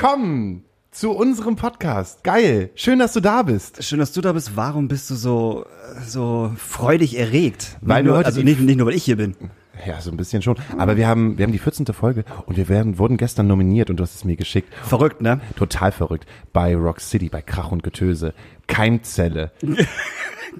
Willkommen zu unserem Podcast. Geil. Schön, dass du da bist. Schön, dass du da bist. Warum bist du so, so freudig erregt? Weil nur, heute also nicht, nicht nur, weil ich hier bin. Ja, so ein bisschen schon. Aber wir haben, wir haben die 14. Folge und wir werden, wurden gestern nominiert und du hast es mir geschickt. Verrückt, ne? Total verrückt. Bei Rock City, bei Krach und Getöse. Keimzelle.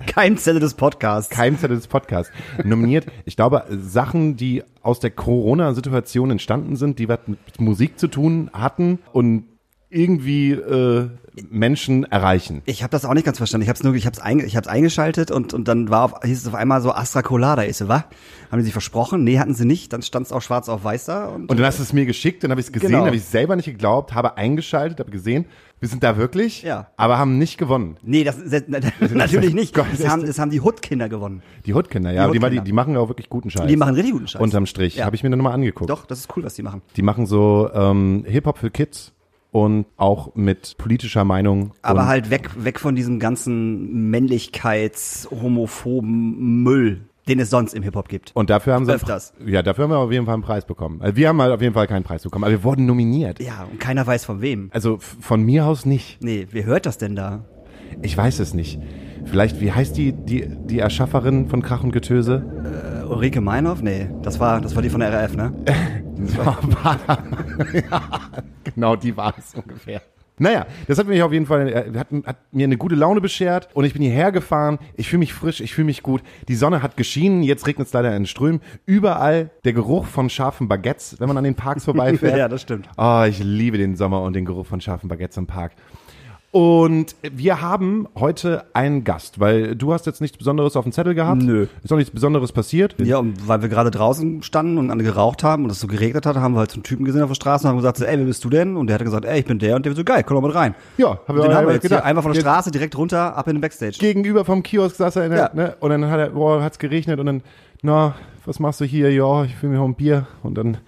Keimzelle des Podcasts. Keimzelle des Podcasts. Nominiert, ich glaube, Sachen, die aus der Corona-Situation entstanden sind, die was mit Musik zu tun hatten und irgendwie äh, Menschen erreichen. Ich habe das auch nicht ganz verstanden. Ich habe es nur, ich habe es ich hab's eingeschaltet und und dann war auf, hieß es auf einmal so Astra Colada. So, was? Haben die sich versprochen? Nee, hatten sie nicht. Dann stand es auch schwarz auf weiß da. Und, Und dann hast du es mir geschickt, dann habe ich es gesehen, Genau. habe ich selber nicht geglaubt, habe eingeschaltet, habe gesehen, wir sind da wirklich, Ja. aber haben nicht gewonnen. nee, das, das natürlich nicht. Gott, Das haben, das haben die Hood-Kinder gewonnen. Die Hoodkinder, ja, Die die, die, die, machen auch wirklich guten Scheiß. Die machen richtig guten Scheiß. Unterm Strich, Ja. habe ich mir dann nochmal angeguckt. Doch, das ist cool, was die machen. Die machen so ähm, Hip-Hop für Kids und auch mit politischer Meinung. Aber halt weg, weg von diesem ganzen Männlichkeits-, homophoben Müll, den es sonst im Hip-Hop gibt. Und dafür haben sie Öfters. ja, dafür haben wir auf jeden Fall einen Preis bekommen. Also wir haben halt auf jeden Fall keinen Preis bekommen, aber wir wurden nominiert. Ja, und keiner weiß von wem. Also von mir aus nicht. Nee, wer hört das denn da? Ich weiß es nicht. Vielleicht, wie heißt die, die, die Erschafferin von Krach und Getöse? Äh, Ulrike Meinhoff? Nee, das war, das war die von der RAF, ne? ja, genau, die war es ungefähr. Naja, das hat mich auf jeden Fall, äh, hat, hat mir eine gute Laune beschert und ich bin hierher gefahren. Ich fühle mich frisch, ich fühle mich gut. Die Sonne hat geschienen, jetzt regnet es leider in Strömen. Überall der Geruch von scharfen Baguettes, wenn man an den Parks vorbeifährt. Ja, das stimmt. Oh, ich liebe den Sommer und den Geruch von scharfen Baguettes im Park. Und wir haben heute einen Gast, weil du hast jetzt nichts Besonderes auf dem Zettel gehabt. Nö. Ist auch nichts Besonderes passiert. Ja, und weil wir gerade draußen standen und alle geraucht haben und es so geregnet hat, haben wir halt so einen Typen gesehen auf der Straße und haben gesagt, ey, wer bist du denn? Und der hat gesagt, ey, ich bin der und der war so, geil, komm doch mit rein. Ja, hab Und den haben wir jetzt hier einfach von der Straße direkt runter, ab in den Backstage. gegenüber vom Kiosk saß er in der, Ja. ne, und dann hat er, boah, hat's geregnet und dann, na, was machst du hier? Ja, ich will mir auch ein Bier und dann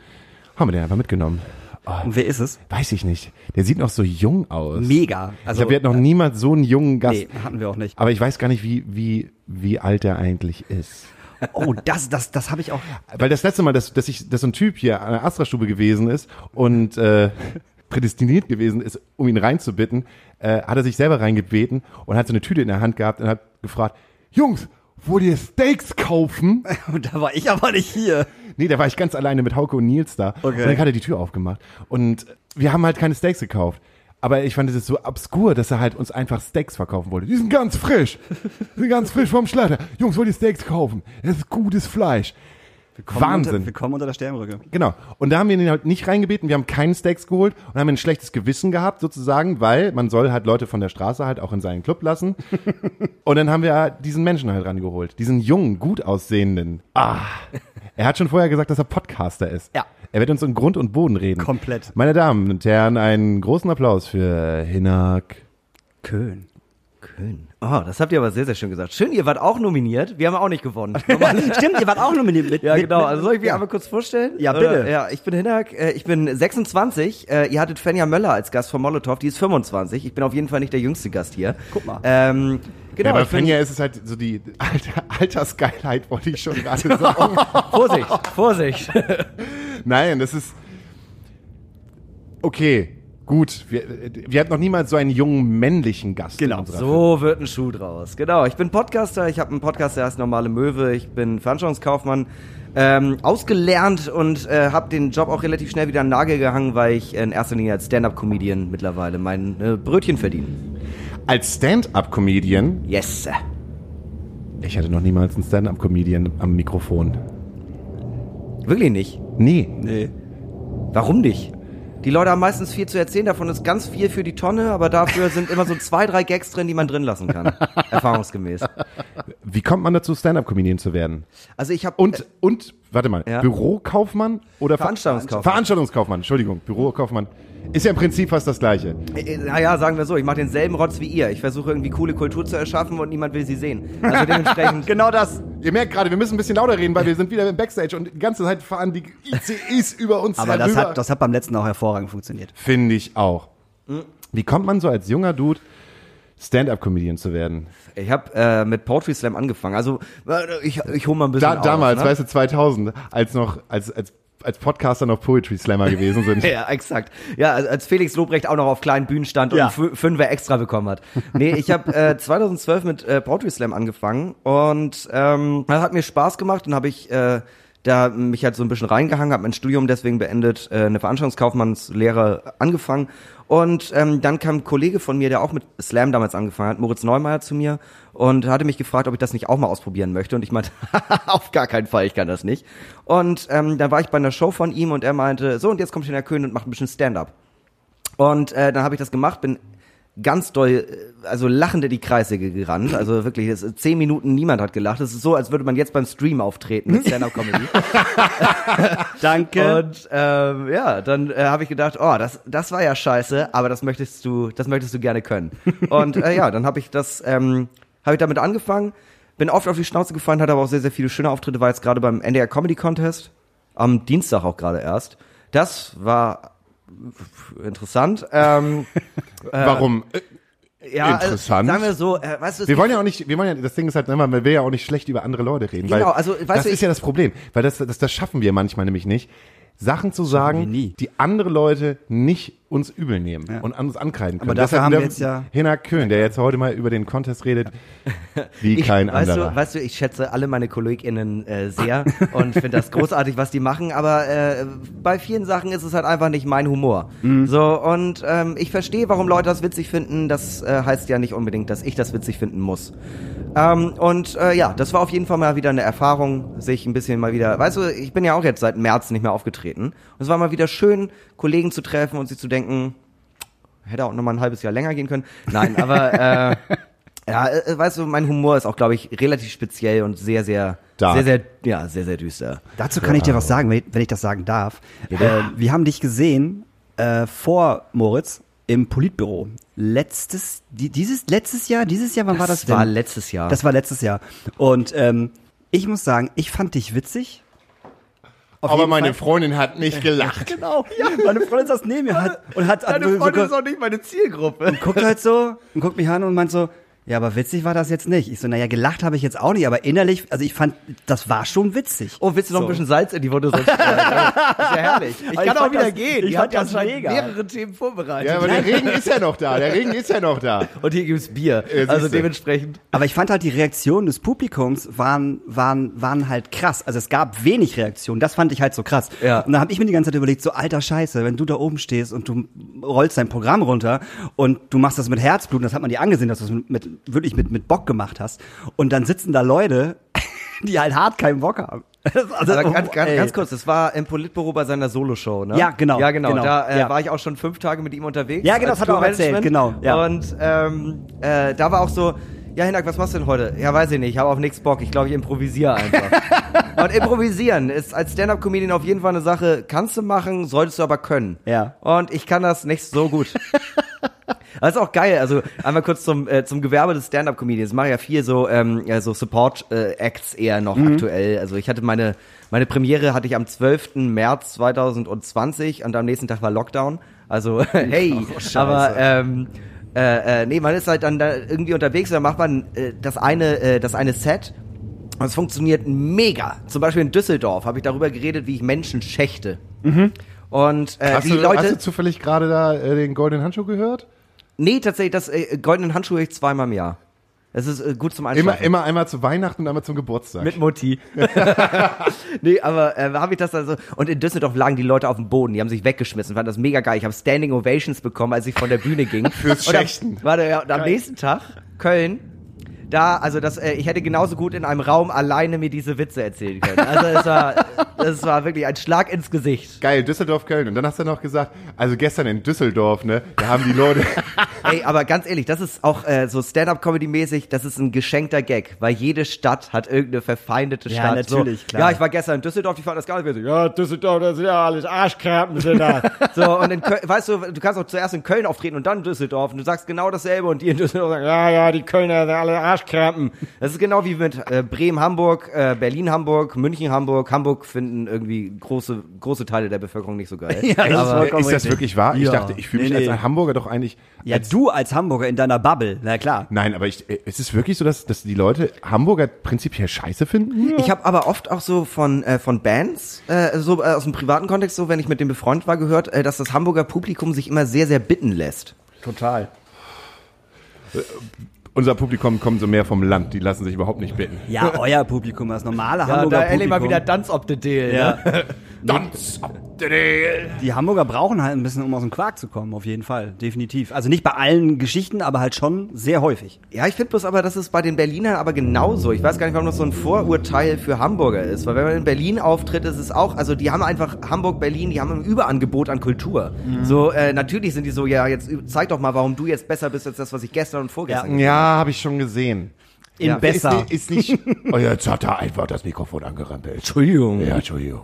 haben wir den einfach mitgenommen. Und wer ist es? Weiß ich nicht. Der sieht noch so jung aus. Mega. ich Also, glaube, wir hatten noch niemals so einen jungen Gast. nee, hatten wir auch nicht. Aber ich weiß gar nicht, wie, wie, wie alt er eigentlich ist. Oh, das, das, das habe ich auch. Weil das letzte Mal, dass, dass, ich, dass so ein Typ hier an der Astra-Stube gewesen ist und äh, prädestiniert gewesen ist, um ihn reinzubitten, äh, hat er sich selber reingebeten und hat so eine Tüte in der Hand gehabt und hat gefragt, Jungs, wollt ihr Steaks kaufen? Und da war ich aber nicht hier. Nee, da war ich ganz alleine mit Hauke und Nils da. Okay. Und dann hat er die Tür aufgemacht. Und wir haben halt keine Steaks gekauft. Aber ich fand es so obskur, dass er halt uns einfach Steaks verkaufen wollte. Die sind ganz frisch. Die sind ganz frisch vom Schlachter. Jungs, wollt ihr Steaks kaufen? Das ist gutes Fleisch. Kommen Wahnsinn. Unter, wir kommen unter der Sternbrücke. Genau. Und da haben wir ihn halt nicht reingebeten. Wir haben keinen Steaks geholt und haben ein schlechtes Gewissen gehabt, sozusagen, weil man soll halt Leute von der Straße halt auch in seinen Club lassen. und dann haben wir diesen Menschen halt rangeholt. Diesen jungen, gut aussehenden. Ah. Er hat schon vorher gesagt, dass er Podcaster ist. Ja. Er wird uns in Grund und Boden reden. Komplett. Meine Damen und Herren, einen großen Applaus für Hinak. Köln. Köln. Oh, das habt ihr aber sehr, sehr schön gesagt. Schön, ihr wart auch nominiert. Wir haben auch nicht gewonnen. Stimmt, ihr wart auch nominiert mit. Ja, mit, genau. Also soll ich mich ja. einmal kurz vorstellen? Ja, Oder- bitte. Ja, ich bin Hinak, äh, ich bin 26. Äh, ihr hattet Fenja Möller als Gast von Molotow, die ist 25. Ich bin auf jeden Fall nicht der jüngste Gast hier. Guck mal. Ähm, genau, ja, bei Fenja ist es halt so die Alter, Altersgeilheit, wollte ich schon gerade sagen. Vorsicht, Vorsicht. Nein, das ist. Okay, gut. Wir, wir hatten noch niemals so einen jungen männlichen Gast. Genau, in unserer So wird ein Schuh draus. Genau, ich bin Podcaster, ich habe einen Podcast, der heißt Normale Möwe, ich bin Veranstaltungskaufmann, ähm, ausgelernt und äh, habe den Job auch relativ schnell wieder an den Nagel gehangen, weil ich in erster Linie als Stand-Up-Comedian mittlerweile mein äh, Brötchen verdiene. Als Stand-up-Comedian, Yes. ich hatte noch niemals einen Stand-up-Comedian am Mikrofon. Wirklich nicht. Nee. Nee. Warum nicht? Die Leute haben meistens viel zu erzählen, davon ist ganz viel für die Tonne, aber dafür sind immer so zwei, drei Gags drin, die man drin lassen kann. Erfahrungsgemäß. Wie kommt man dazu, Stand-up-Comedian zu werden? Also ich habe Und, und, warte mal, Ja. Bürokaufmann oder Ver- Veranstaltungskaufmann. Veranstaltungskaufmann, Entschuldigung, Bürokaufmann. Ist ja im Prinzip fast das Gleiche. Äh, Naja, sagen wir so, ich mache denselben Rotz wie ihr. Ich versuche irgendwie coole Kultur zu erschaffen und niemand will sie sehen. Also dementsprechend. Genau das. Ihr merkt gerade, wir müssen ein bisschen lauter reden, weil wir sind wieder im Backstage und die ganze Zeit fahren die ICEs über uns Aber das herüber. hat, das hat beim letzten auch hervorragend funktioniert. Finde ich auch. Wie kommt man so als junger Dude Stand-up-Comedian zu werden? Ich habe äh, mit Poetry Slam angefangen. Also äh, ich, ich hole mal ein bisschen Da, aus, damals, ne? weißt du, 2000, als noch, als, als als Podcaster noch Poetry Slammer gewesen sind. Ja, exakt. Ja, als- Felix Lobrecht auch noch auf kleinen Bühnen stand und Ja. Fü- Fünfer extra bekommen hat. Nee, ich habe äh, 2012 mit äh, Poetry Slam angefangen und ähm, das hat mir Spaß gemacht und habe ich äh, da mich halt so ein bisschen reingehangen, habe mein Studium deswegen beendet, äh, eine Veranstaltungskaufmannslehre angefangen und ähm, dann kam ein Kollege von mir, der auch mit Slam damals angefangen hat, Moritz Neumeier zu mir und hatte mich gefragt, ob ich das nicht auch mal ausprobieren möchte und ich meinte, auf gar keinen Fall, ich kann das nicht. Und ähm, dann war ich bei einer Show von ihm und er meinte, so und jetzt kommt der Köhn und macht ein bisschen Stand-up. Und äh, dann habe ich das gemacht, bin ganz doll, also lachend in die Kreissäge gerannt. Also wirklich, das, zehn Minuten niemand hat gelacht. Das ist so, als würde man jetzt beim Stream auftreten mit Stand-Up-Comedy. Danke. Und ähm, ja, dann äh, habe ich gedacht, oh, das, das war ja scheiße, aber das möchtest du, das möchtest du gerne können. Und äh, ja, dann habe ich das, ähm, habe ich damit angefangen, bin oft auf die Schnauze gefallen, hatte aber auch sehr, sehr viele schöne Auftritte, war jetzt gerade beim NDR Comedy Contest, am Dienstag auch gerade erst. Das war interessant. Ähm, Warum? Äh, ja, Interessant. Äh, sagen wir so, äh, weißt du, Wir wollen ja auch nicht, wir wollen ja, das Ding ist halt, ne, man will ja auch nicht schlecht über andere Leute reden. Genau, weil also, weißt das du, ist ja das Problem, weil das, das, das schaffen wir manchmal nämlich nicht. Sachen zu sagen, die andere Leute nicht uns übel nehmen und an uns ankreiden können. Aber dafür Deshalb haben wir jetzt ja- Hinak Köhn, der jetzt heute mal über den Contest redet, wie Ich, kein weißt anderer. Du, weißt du, ich schätze alle meine KollegInnen äh, sehr und finde das großartig, was die machen, aber äh, bei vielen Sachen ist es halt einfach nicht mein Humor. Mhm. So, und ähm, ich verstehe, warum Leute das witzig finden. Das äh, heißt ja nicht unbedingt, dass ich das witzig finden muss. Ähm, und äh, ja, das war auf jeden Fall mal wieder eine Erfahrung, sich ein bisschen mal wieder, weißt du, ich bin ja auch jetzt seit März nicht mehr aufgetreten. Und es war mal wieder schön, Kollegen zu treffen und sich zu denken, hätte auch noch mal ein halbes Jahr länger gehen können. Nein, aber äh, ja, äh, weißt du, mein Humor ist auch, glaube ich, relativ speziell und sehr, sehr, Dark. sehr, sehr, ja, sehr, sehr düster. Dazu kann ich dir was sagen, wenn ich, wenn ich das sagen darf. Äh, wir haben dich gesehen äh, vor Moritz im Politbüro. Letztes, die, dieses, letztes Jahr, dieses Jahr, wann war das denn? war letztes Jahr. Das war letztes Jahr. Und ähm, ich muss sagen, ich fand dich witzig. Auf Aber meine Fall. Freundin hat nicht gelacht. Genau, ja. Meine Freundin saß neben mir hat, und hat, hat so, so, auch nicht meine Zielgruppe. guckt halt so und guckt mich an und meint so, ja, aber witzig war das jetzt nicht. Ich so, naja, gelacht habe ich jetzt auch nicht, aber innerlich, also ich fand, das war schon witzig. Oh, willst du noch So. ein bisschen Salz in die Wunde sonst ist ja herrlich. Ich Aber ich kann auch fand wieder das- gehen. ich Ihr habt ja das mega. mehrere Themen vorbereitet. Ja, aber der Regen ist ja noch da. Der Regen ist ja noch da. und hier gibt's Bier. Ja, also dementsprechend. Aber ich fand halt die Reaktionen des Publikums waren, waren, waren halt krass. Also es gab wenig Reaktionen. Das fand ich halt so krass. Ja. Und da habe ich mir die ganze Zeit überlegt, so alter Scheiße, wenn du da oben stehst und du rollst dein Programm runter und du machst das mit Herzblut, und das hat man dir angesehen, dass du das mit, wirklich mit, mit Bock gemacht hast. Und dann sitzen da Leute, die halt hart keinen Bock haben. Also, Aber ganz, ganz, ganz kurz, das war im Politbüro bei seiner Soloshow, ne? Ja, genau, Ja, genau. genau, Da äh, ja. war ich auch schon fünf Tage mit ihm unterwegs. Ja, genau, das hat er auch erzählt, genau, ja. Und ähm, äh, da war auch so, ja, Hinak, was machst du denn heute? Ja, weiß ich nicht, ich habe auf nichts Bock. Ich glaube, ich improvisiere einfach. Und improvisieren ist als Stand-Up-Comedian auf jeden Fall eine Sache, kannst du machen, solltest du aber können. Ja. Und ich kann das nicht so gut. Das ist auch geil. Also einmal kurz zum, äh, zum Gewerbe des Stand-Up-Comedians. Mache ja viel so, ähm, ja, so Support-Acts eher noch aktuell. Also ich hatte meine, meine Premiere hatte ich am 12. März 2020 und am nächsten Tag war Lockdown. Also hey, aber ähm, äh, äh, nee, man ist halt dann da irgendwie unterwegs und dann macht man äh, das eine, äh, das eine Set und es funktioniert mega. Zum Beispiel in Düsseldorf habe ich darüber geredet, wie ich Menschen schächte. Und äh, Hast die du, Leute. hast du zufällig gerade da äh, den goldenen Handschuh gehört? Nee, tatsächlich, das äh, goldenen Handschuh ich zweimal im Jahr. Das ist äh, gut zum Immer, Einschlafen. immer einmal zu Weihnachten und einmal zum Geburtstag. Mit Mutti. nee, aber äh, habe ich das dann so. Und in Düsseldorf lagen die Leute auf dem Boden, die haben sich weggeschmissen, fanden das mega geil. Ich habe Standing Ovations bekommen, als ich von der Bühne ging. Fürs Und am- Schächten. Warte, ja, und am nächsten Tag, Köln, da, also das, äh, ich hätte genauso gut in einem Raum alleine mir diese Witze erzählen können. Also es war, es war wirklich ein Schlag ins Gesicht. Geil, Düsseldorf, Köln. Und dann hast du noch gesagt, also gestern in Düsseldorf, ne, da haben die Leute, Ey, aber ganz ehrlich, das ist auch äh, so Stand-up-Comedy-mäßig, das ist ein geschenkter Gag, weil jede Stadt hat irgendeine verfeindete Ja, Stadt. natürlich, so, klar. Ja, ich war gestern in Düsseldorf, die fanden das gar nicht witzig. Ja, Düsseldorf, das sind ja alles Arschkrampen sind da. so, und in Köln, weißt du, du kannst auch zuerst in Köln auftreten und dann in Düsseldorf und du sagst genau dasselbe und die in Düsseldorf sagen, ja, ja, die Kölner sind alle Arschkrampen. Arschkrampen. Das ist genau wie mit äh, Bremen, Hamburg, äh, Berlin, Hamburg, München, Hamburg. Hamburg finden irgendwie große, große Teile der Bevölkerung nicht so geil. Ja, das ist ist das wirklich wahr? Ich Ja. dachte, ich fühle mich Nee, als nee. ein Hamburger doch eigentlich. Ja, als, du als Hamburger in deiner Bubble, na klar. Nein, aber ich, äh, es ist wirklich so, dass, dass die Leute Hamburger prinzipiell scheiße finden? Ich habe aber oft auch so von äh, von Bands, äh, so äh, aus dem privaten Kontext, so wenn ich mit dem befreundet war, gehört, äh, dass das Hamburger Publikum sich immer sehr, sehr bitten lässt. Total. Unser Publikum kommt so mehr vom Land, die lassen sich überhaupt nicht bitten. Ja, euer Publikum, das normale Hamburger Publikum. Dance op the Deal. Ja. Dance up the Die Hamburger brauchen halt ein bisschen, um aus dem Quark zu kommen, auf jeden Fall, definitiv. Also nicht bei allen Geschichten, aber halt schon sehr häufig. Ja, ich finde bloß aber, das ist bei den Berlinern aber genauso. Ich weiß gar nicht, warum das so ein Vorurteil für Hamburger ist. Weil wenn man in Berlin auftritt, ist es auch, also die haben einfach Hamburg, Berlin, die haben ein Überangebot an Kultur. So, äh, natürlich sind die so, ja, jetzt zeig doch mal, warum du jetzt besser bist als das, was ich gestern und vorgestern Ja, habe ich schon gesehen. In Ja. besser. Ist, nicht, ist nicht. Oh, jetzt hat er einfach das Mikrofon angerampelt. Entschuldigung. Ja, Entschuldigung.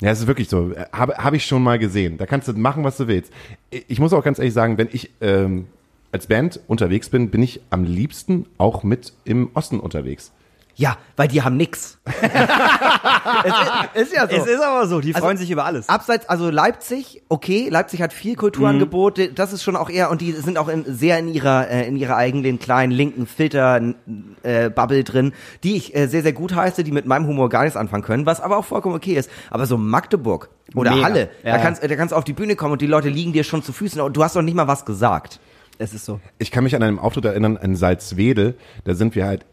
Ja, es ist wirklich so. Habe hab ich schon mal gesehen. Da kannst du machen, was du willst. Ich muss auch ganz ehrlich sagen, wenn ich ähm, als Band unterwegs bin, bin ich am liebsten auch mit im Osten unterwegs. Ja, weil die haben nix. es ist, ist ja so. Es ist aber so, die Also, freuen sich über alles. Abseits, also Leipzig, okay, Leipzig hat viel Kulturangebot, das ist schon auch eher, und die sind auch in, sehr in ihrer, äh, in ihrer eigenen kleinen linken Filter-Bubble äh, Bubble drin, die ich äh, sehr, sehr gut heiße, die mit meinem Humor gar nichts anfangen können, was aber auch vollkommen okay ist. Aber so Magdeburg oder Mega. Halle, Ja, da ja. kannst, da kannst du auf die Bühne kommen und die Leute liegen dir schon zu Füßen und du hast doch nicht mal was gesagt. Es ist so. Ich kann mich an einen Auftritt erinnern in Salzwedel. Da sind wir halt.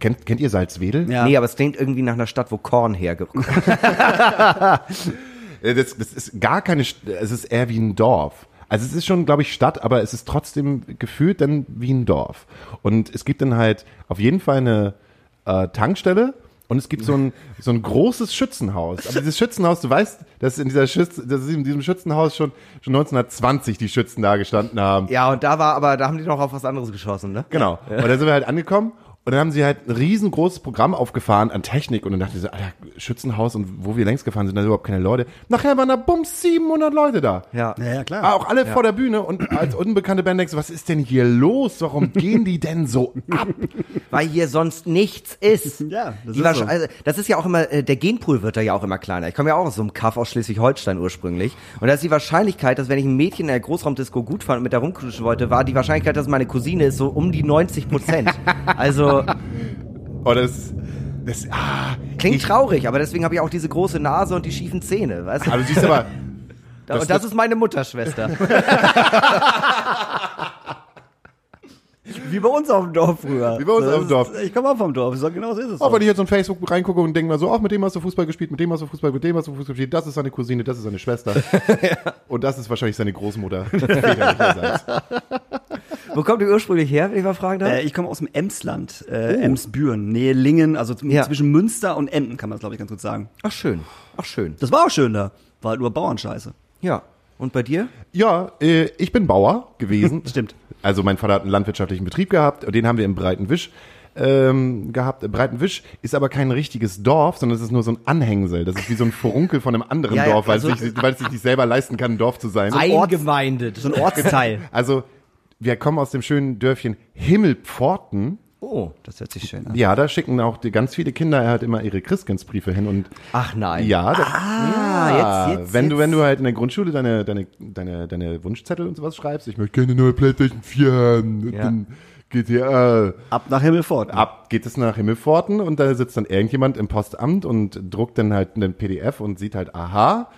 Kennt, kennt ihr Salzwedel? Ja. Nee, aber es klingt irgendwie nach einer Stadt, wo Korn hergekommen Äh, Das, das ist gar keine, St- es ist eher wie ein Dorf. Also es ist schon, glaube ich, Stadt, aber es ist trotzdem gefühlt dann wie ein Dorf. Und es gibt dann halt auf jeden Fall eine äh, Tankstelle und es gibt so ein, so ein großes Schützenhaus. Aber dieses Schützenhaus, du weißt, dass in dieser Schütz, dass in diesem Schützenhaus schon, schon 1920 die Schützen da gestanden haben. Ja, und da war aber, da haben die noch auf was anderes geschossen, ne? Genau. Und da sind wir halt angekommen und dann haben sie halt ein riesengroßes Programm aufgefahren an Technik und dann dachte ich so, Alter, Schützenhaus und wo wir längst gefahren sind, da sind überhaupt keine Leute. Nachher waren da bums 700 Leute da. Ja. Ja, ja, klar. Auch alle vor der Bühne und als unbekannte Band denkst du, was ist denn hier los? Warum gehen die denn so ab? weil hier sonst nichts ist. Ja, das Die ist so. also, das ist ja auch immer, äh, der Genpool wird da ja auch immer kleiner. Ich komme ja auch aus so einem Kaff aus Schleswig-Holstein ursprünglich. Und da ist die Wahrscheinlichkeit, dass wenn ich ein Mädchen in der Großraumdisco gut fand und mit der rumkutschen wollte, war die Wahrscheinlichkeit, dass meine Cousine ist, so um die 90 Prozent. Also, Oh, das, das, ah. klingt ich, traurig, aber deswegen habe ich auch diese große Nase und die schiefen Zähne, weißt du? Aber du siehst aber, Da- das- und das das- ist meine Mutterschwester. Wie bei uns auf dem Dorf früher. Wie bei uns Das auf dem ist- Dorf. Ich komme auch vom Dorf. So, genau so ist es. auch wenn ich jetzt auf Facebook reingucke und denke mal so, ach, mit dem hast du Fußball gespielt, mit dem hast du Fußball, mit dem hast du Fußball gespielt, das ist seine Cousine, das ist seine Schwester. Und das ist wahrscheinlich seine Großmutter. Wo kommt ihr ursprünglich her, wenn ich mal fragen darf? Äh, ich komme aus dem Emsland, äh, Emsbüren, Nähe Lingen, also Ja. zwischen Münster und Emden, kann man es, glaube ich, ganz gut sagen. Ach schön, ach schön. Das war auch schön da. War halt nur Bauernscheiße. Ja. Und bei dir? Ja, äh, ich bin Bauer gewesen. Stimmt. Also mein Vater hat einen landwirtschaftlichen Betrieb gehabt und den haben wir im Breitenwisch ähm, gehabt. Breitenwisch ist aber kein richtiges Dorf, sondern es ist nur so ein Anhängsel. Das ist wie so ein Furunkel von einem anderen Ja, ja, Dorf, weil, also- es sich, weil es sich nicht selber leisten kann, ein Dorf zu sein. Eingemeindet. So ein Ortsteil. Also wir kommen aus dem schönen Dörfchen Himmelpforten. Oh. Das hört sich schön an. Ja, da schicken auch die, ganz viele Kinder halt immer ihre Christkindsbriefe hin und Ach nein. ja, da, Ah, ja, jetzt, jetzt, wenn jetzt. du wenn du halt in der Grundschule deine deine deine deine Wunschzettel und sowas schreibst, ich möchte gerne neue PlayStation 4 haben, Ja. dann GTA Ab nach Himmelfort. ab geht es nach Himmelpforten und da sitzt dann irgendjemand im Postamt und druckt dann halt einen PDF und sieht halt, aha,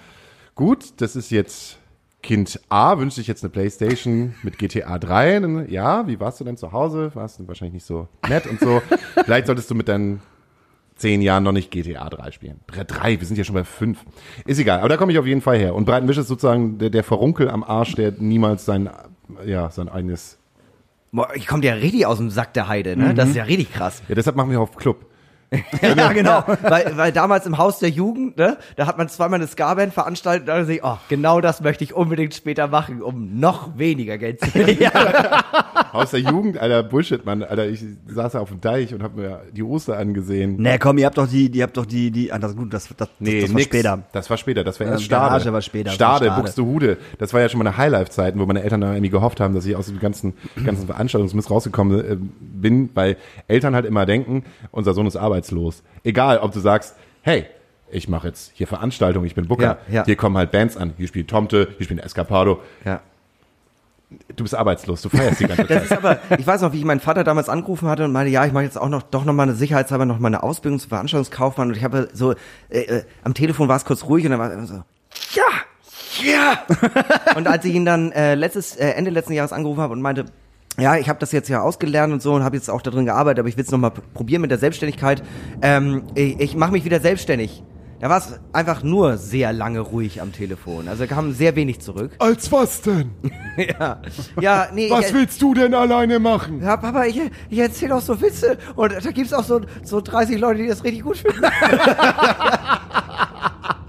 gut, das ist jetzt Kind A, wünscht sich jetzt eine Playstation mit GTA 3. Dann, ja, wie warst du denn zu Hause? Warst du wahrscheinlich nicht so nett und so. Vielleicht solltest du mit deinen zehn Jahren noch nicht GTA 3 spielen. Drei, wir sind ja schon bei fünf. Ist egal, aber da komme ich auf jeden Fall her. Und Breitenwisch ist sozusagen der, der Verunkel am Arsch, der niemals sein, ja, sein eigenes Boah, ich komme ja richtig aus dem Sack der Heide, ne? Das ist ja richtig krass. Ja, deshalb machen wir auf Club. Ja, genau. weil, weil damals im Haus der Jugend, ne, da hat man zweimal eine Ska-Band veranstaltet, da dachte ich, oh, genau das möchte ich unbedingt später machen, um noch weniger Geld zu verdienen. Aus der Jugend, Alter, Bullshit, Mann. Alter, ich saß da auf dem Deich und hab mir die Oster angesehen. Nee, komm, ihr habt doch die, ihr habt doch die, die, ah, das, gut, das, das, Nee, das war nix. später. Das war später. Das war Ja, erst Stade. Garage war später, Stade, Stade. Buxtehude. Das war ja schon meine Highlife-Zeiten, wo meine Eltern da irgendwie gehofft haben, dass ich aus dem ganzen, ganzen Veranstaltungsmist rausgekommen äh, bin, weil Eltern halt immer denken, unser Sohn ist arbeitslos. Egal, ob du sagst, hey, ich mache jetzt hier Veranstaltungen, ich bin Booker, Ja, ja. hier kommen halt Bands an, hier spielt Tomte, hier spielt Escapado. Ja. Du bist arbeitslos, du feierst die ganze Das Zeit. ist aber, ich weiß noch, wie ich meinen Vater damals angerufen hatte und meinte, ja, ich mache jetzt auch noch, doch noch mal eine Sicherheitshalber noch mal eine Ausbildung zum Veranstaltungskaufmann und ich habe so, äh, äh, am Telefon war es kurz ruhig und dann war es so, ja, ja. und als ich ihn dann äh, letztes, äh, Ende letzten Jahres angerufen habe und meinte, ja, ich habe das jetzt ja ausgelernt und so und habe jetzt auch darin gearbeitet, aber ich will es noch mal p- probieren mit der Selbstständigkeit. Ähm, ich ich mache mich wieder selbstständig. Da war es einfach nur sehr lange ruhig am Telefon. Also kam sehr wenig zurück. Als was denn? ja, ja, nee. Was ich, willst du denn alleine machen? ja, Papa, ich, ich erzähle auch so Witze und da gibt's auch so, so 30 Leute, die das richtig gut finden.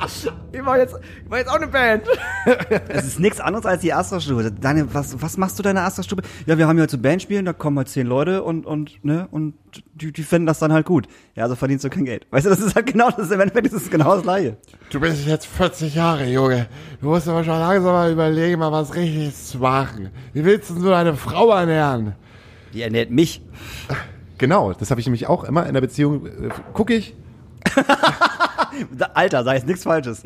ich mach jetzt, ich mach jetzt auch eine Band. Es ist nichts anderes als die Astra-Stube. Deine, was, was machst du deine Astra-Stube? Ja, wir haben ja heute so Bandspielen, da kommen halt zehn Leute und, und, ne, und die, die finden das dann halt gut. Ja, also verdienst du kein Geld. Weißt du, das ist halt genau das, im Endeffekt ist es genau das Gleiche. Du bist jetzt 40 Jahre, Junge. Du musst aber schon langsam mal überlegen, mal was Richtiges zu machen. Wie willst du deine Frau ernähren? Die ernährt mich. Genau, das habe ich nämlich auch immer in der Beziehung. Äh, guck ich, Alter, sei jetzt nichts Falsches.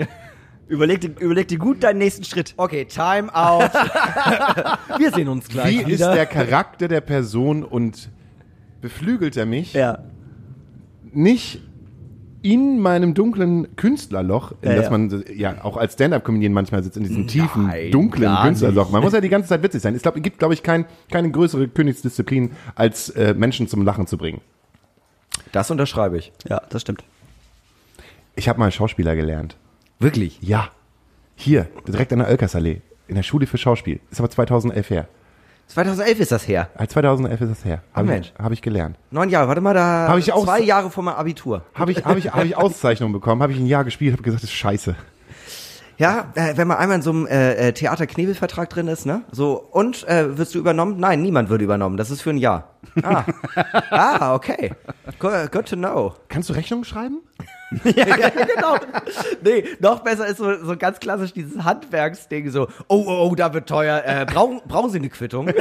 Überleg dir, überleg dir gut deinen nächsten Schritt. Okay, Time out. Wir sehen uns gleich wie ist wieder. der Charakter der Person und beflügelt er mich Ja. nicht in meinem dunklen Künstlerloch, in Ja, das ja. man ja auch als Stand-up-Comedian manchmal sitzt, in diesem tiefen, Nein, dunklen gar Künstlerloch. nicht. Man muss ja die ganze Zeit witzig sein. Es glaub, gibt, glaube ich, kein, keine größere Königsdisziplin, als äh, Menschen zum Lachen zu bringen. Das unterschreibe ich. Ja, das stimmt. Ich habe mal Schauspieler gelernt. Wirklich? Ja. Hier, direkt an der Oelkersallee, in der Schule für Schauspiel. Ist aber 2011 her. 2011 ist das her. Ah, 2011 ist das her. Habe Mensch. ich, hab ich gelernt. Neun Jahre, warte mal, da Hab ich auch- zwei Jahre vor meinem Abitur. Habe ich, hab ich, hab ich Auszeichnung bekommen, habe ich ein Jahr gespielt, habe gesagt, das ist scheiße. Ja, äh, wenn man einmal in so einem äh, äh, Theater-Knebelvertrag drin ist, ne? So, und äh, wirst du übernommen? Nein, niemand wird übernommen. Das ist für ein Jahr. Ah, ah okay. Good, good to know. Kannst du Rechnungen schreiben? ja, genau. Nee, noch besser ist so, so ganz klassisch dieses Handwerksding, so, oh, oh, oh, da wird teuer. Äh, brauchen, brauchen Sie eine Quittung?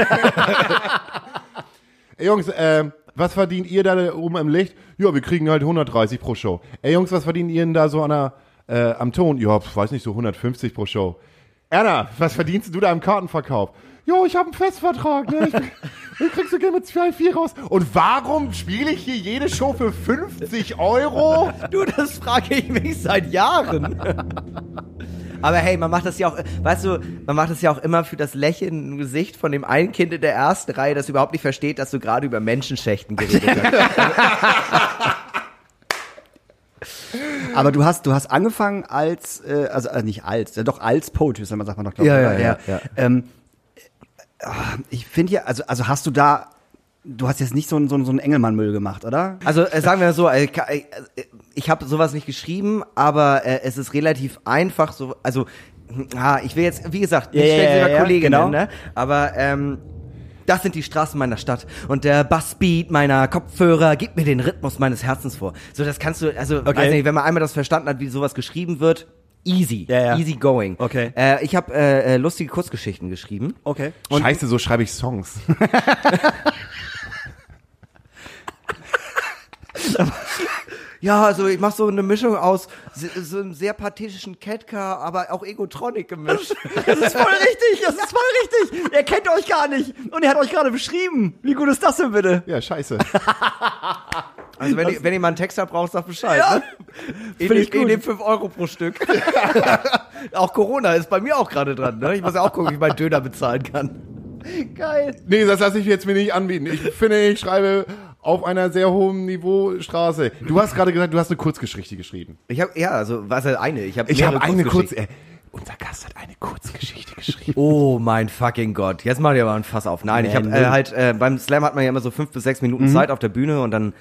Ey Jungs, äh, was verdient ihr da oben im Licht? Ja, wir kriegen halt 130 pro Show. Ey Jungs, was verdient ihr denn da so an der, äh, am Ton? Ja, weiß nicht, so 150 pro Show. Erna, was verdienst du da im Kartenverkauf? Jo, ich habe einen Festvertrag, ne? Ich, ich krieg so gerne mit 2, 4 raus. Und warum spiele ich hier jede Show für 50 Euro? Du, das frage ich mich seit Jahren. Aber hey, man macht das ja auch, weißt du, man macht das ja auch immer für das Lächeln im Gesicht von dem einen Kind in der ersten Reihe, das überhaupt nicht versteht, dass du gerade über Menschenschächten geredet hast. Aber du hast, du hast angefangen als, äh, also äh, nicht als, ja doch als Poetry, sagt man sagt man doch, glaub ich, Ja, ja, ja, ja. Ähm, äh, ich finde ja, also, also hast du da, du hast jetzt nicht so, einen- so, einen- so einen Engelmann-Müll gemacht, oder? Also äh, sagen wir so, äh, ich habe sowas nicht geschrieben, aber äh, es ist relativ einfach so, also ah, ich will jetzt, wie gesagt, nicht Ja, ja, schlecht ja, über ja, Kolleginnen, genau. ne? aber ähm, das sind die Straßen meiner Stadt und der Bassbeat meiner Kopfhörer gibt mir den Rhythmus meines Herzens vor. So, das kannst du, also Okay. weiß nicht, wenn man einmal das verstanden hat, wie sowas geschrieben wird, easy, Ja, ja. easy going. Okay. Äh, ich habe äh, äh, lustige Kurzgeschichten geschrieben. Okay. Scheiße, so schreibe ich Songs. Ja, also ich mache so eine Mischung aus so, einem sehr pathetischen Catcar, aber auch Egotronic gemischt. Das ist voll richtig, das ist voll richtig. Er kennt euch gar nicht und er hat euch gerade beschrieben. Wie gut ist das denn bitte? Ja, scheiße. Also wenn, ihr, wenn ihr mal einen Texter braucht, sagt Bescheid. Ja. Ne? Ich, Find ich nehme 5 Euro pro Stück. auch Corona ist bei mir auch gerade dran. Ne? Ich muss ja auch gucken, wie ich meinen Döner bezahlen kann. Geil. Nee, das lasse ich jetzt mir nicht anbieten. Ich finde, ich schreibe auf einer sehr hohen Niveau Straße. Du hast gerade gesagt, du hast eine Kurzgeschichte geschrieben. Ich habe ja, also was ist eine? Ich habe Ich habe eine kurz. Äh, unser Gast hat eine Kurzgeschichte geschrieben. Oh mein fucking Gott. Jetzt mach ich aber ein Fass auf. Nein, ich habe äh, halt, äh, beim Slam hat man ja immer so fünf bis sechs Minuten Zeit auf der Bühne und dann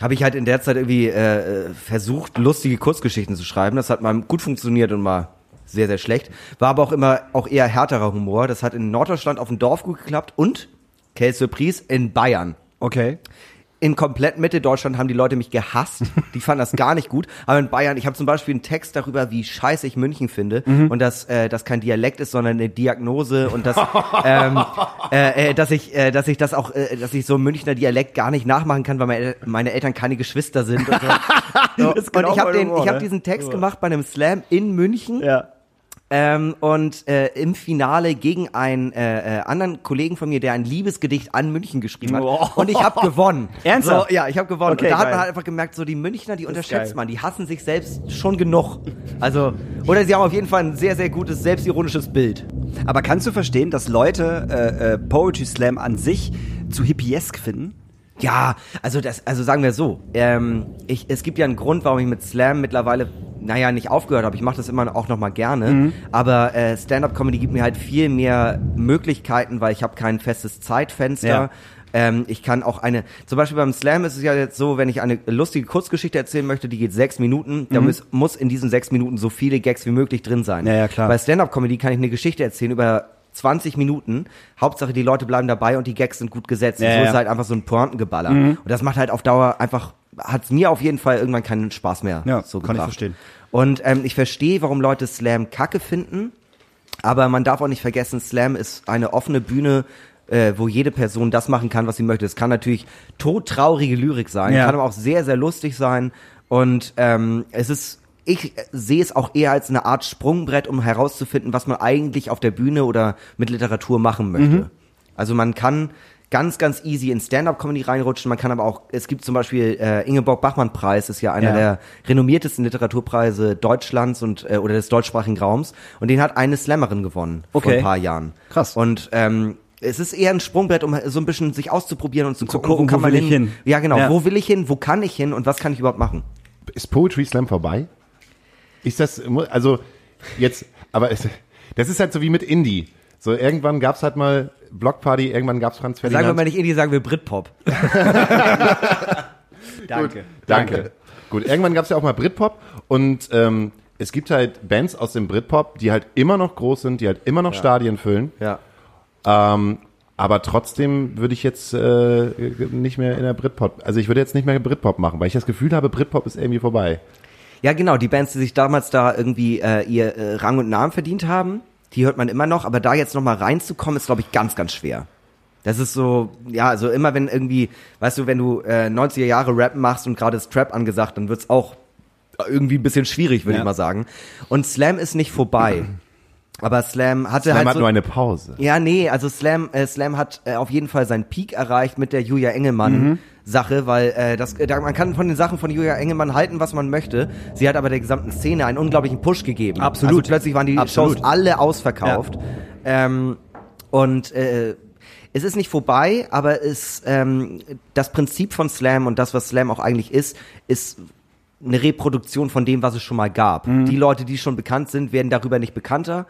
habe ich halt in der Zeit irgendwie äh, versucht, lustige Kurzgeschichten zu schreiben. Das hat mal gut funktioniert und mal sehr, sehr schlecht. War aber auch immer auch eher härterer Humor. Das hat in Norddeutschland auf dem Dorf gut geklappt und, Quelle Surprise, in Bayern. Okay. In komplett Mitte Deutschland haben die Leute mich gehasst. Die fanden das gar nicht gut. Aber in Bayern, ich habe zum Beispiel einen Text darüber, wie scheiße ich München finde und dass äh, das kein Dialekt ist, sondern eine Diagnose und dass ähm, äh, äh, dass ich äh, dass ich das auch äh, dass ich so Münchner Dialekt gar nicht nachmachen kann, weil meine, meine Eltern keine Geschwister sind. Und, so. ist und genau ich habe den Humor, ich habe ne? diesen Text gemacht bei einem Slam in München. Ja. Ähm, und äh, im Finale gegen einen äh, äh, anderen Kollegen von mir, der ein Liebesgedicht an München geschrieben hat. Oh. Und ich habe gewonnen. Ernsthaft? So, ja, ich habe gewonnen. Okay, und da hat geil. man halt einfach gemerkt, so die Münchner, die unterschätzt man, die hassen sich selbst schon genug. Also, oder sie haben auf jeden Fall ein sehr, sehr gutes, selbstironisches Bild. Aber kannst du verstehen, dass Leute äh, äh, Poetry Slam an sich zu hippiesk finden? Ja, also das, also sagen wir so, ähm, ich, es gibt ja einen Grund, warum ich mit Slam mittlerweile, naja, nicht aufgehört habe. Ich mache das immer auch noch mal gerne, Mhm. aber äh, Stand-up-Comedy gibt mir halt viel mehr Möglichkeiten, weil ich habe kein festes Zeitfenster. Ja. Ähm, ich kann auch eine, zum Beispiel beim Slam ist es ja jetzt so, wenn ich eine lustige Kurzgeschichte erzählen möchte, die geht sechs Minuten, da muss, muss in diesen sechs Minuten so viele Gags wie möglich drin sein. Mhm. Ja, ja, klar. Bei Stand-up-Comedy kann ich eine Geschichte erzählen über 20 Minuten. Hauptsache die Leute bleiben dabei und die Gags sind gut gesetzt. Ja, und so ja. ist halt einfach so ein Pointengeballer. Und das macht halt auf Dauer einfach, hat mir auf jeden Fall irgendwann keinen Spaß mehr. Ja, so kann ich gebracht. verstehen. Und ähm, ich verstehe, warum Leute Slam kacke finden. Aber man darf auch nicht vergessen, Slam ist eine offene Bühne, äh, wo jede Person das machen kann, was sie möchte. Es kann natürlich todtraurige Lyrik sein, Ja. kann aber auch sehr, sehr lustig sein. Und ähm, es ist, ich sehe es auch eher als eine Art Sprungbrett, um herauszufinden, was man eigentlich auf der Bühne oder mit Literatur machen möchte. Also man kann ganz, ganz easy in Stand-up-Comedy reinrutschen. Man kann aber auch, es gibt zum Beispiel äh, Ingeborg-Bachmann-Preis, ist ja einer Ja. der renommiertesten Literaturpreise Deutschlands und äh, oder des deutschsprachigen Raums. Und den hat eine Slammerin gewonnen vor Okay. ein paar Jahren. Krass. Und ähm, es ist eher ein Sprungbrett, um so ein bisschen sich auszuprobieren und zu gucken, gucken, wo kann wo man will ich hin? Ja, genau. Ja. Wo will ich hin? Wo kann ich hin? Und was kann ich überhaupt machen? Ist Poetry Slam vorbei? Ist das, also jetzt, aber es, das ist halt so wie mit Indie. So irgendwann gab's halt mal Blockparty, irgendwann gab's Franz Sagen wir Ferdinand. mal nicht Indie, sagen wir Britpop. Danke. Danke. Gut, irgendwann gab's ja auch mal Britpop und ähm, es gibt halt Bands aus dem Britpop, die halt immer noch groß sind, die halt immer noch Stadien füllen. Ja. Ähm, aber trotzdem würde ich jetzt äh, nicht mehr in der Britpop, also ich würde jetzt nicht mehr Britpop machen, weil ich das Gefühl habe, Britpop ist irgendwie vorbei. Ja, genau, die Bands, die sich damals da irgendwie äh, ihr äh, Rang und Namen verdient haben, die hört man immer noch, aber da jetzt noch mal reinzukommen, ist, glaube ich, ganz, ganz schwer. Das ist so, ja, also immer wenn irgendwie, weißt du, wenn du äh, 90er Jahre Rap machst und gerade ist Trap angesagt, dann wird's auch irgendwie ein bisschen schwierig, würde Ja. ich mal sagen. Und Slam ist nicht vorbei. Aber Slam hatte Slam halt hat so, nur eine Pause. ja, nee, also Slam, äh, Slam hat äh, auf jeden Fall seinen Peak erreicht mit der Julia Engelmann Mhm. Sache, weil äh, das, äh, man kann von den Sachen von Julia Engelmann halten, was man möchte. Sie hat aber der gesamten Szene einen unglaublichen Push gegeben. Absolut. Also plötzlich waren die Absolut. Shows alle ausverkauft. Ähm, und äh, es ist nicht vorbei, aber es, ähm, das Prinzip von Slam und das, was Slam auch eigentlich ist, ist eine Reproduktion von dem, was es schon mal gab. Mhm. Die Leute, die schon bekannt sind, werden darüber nicht bekannter.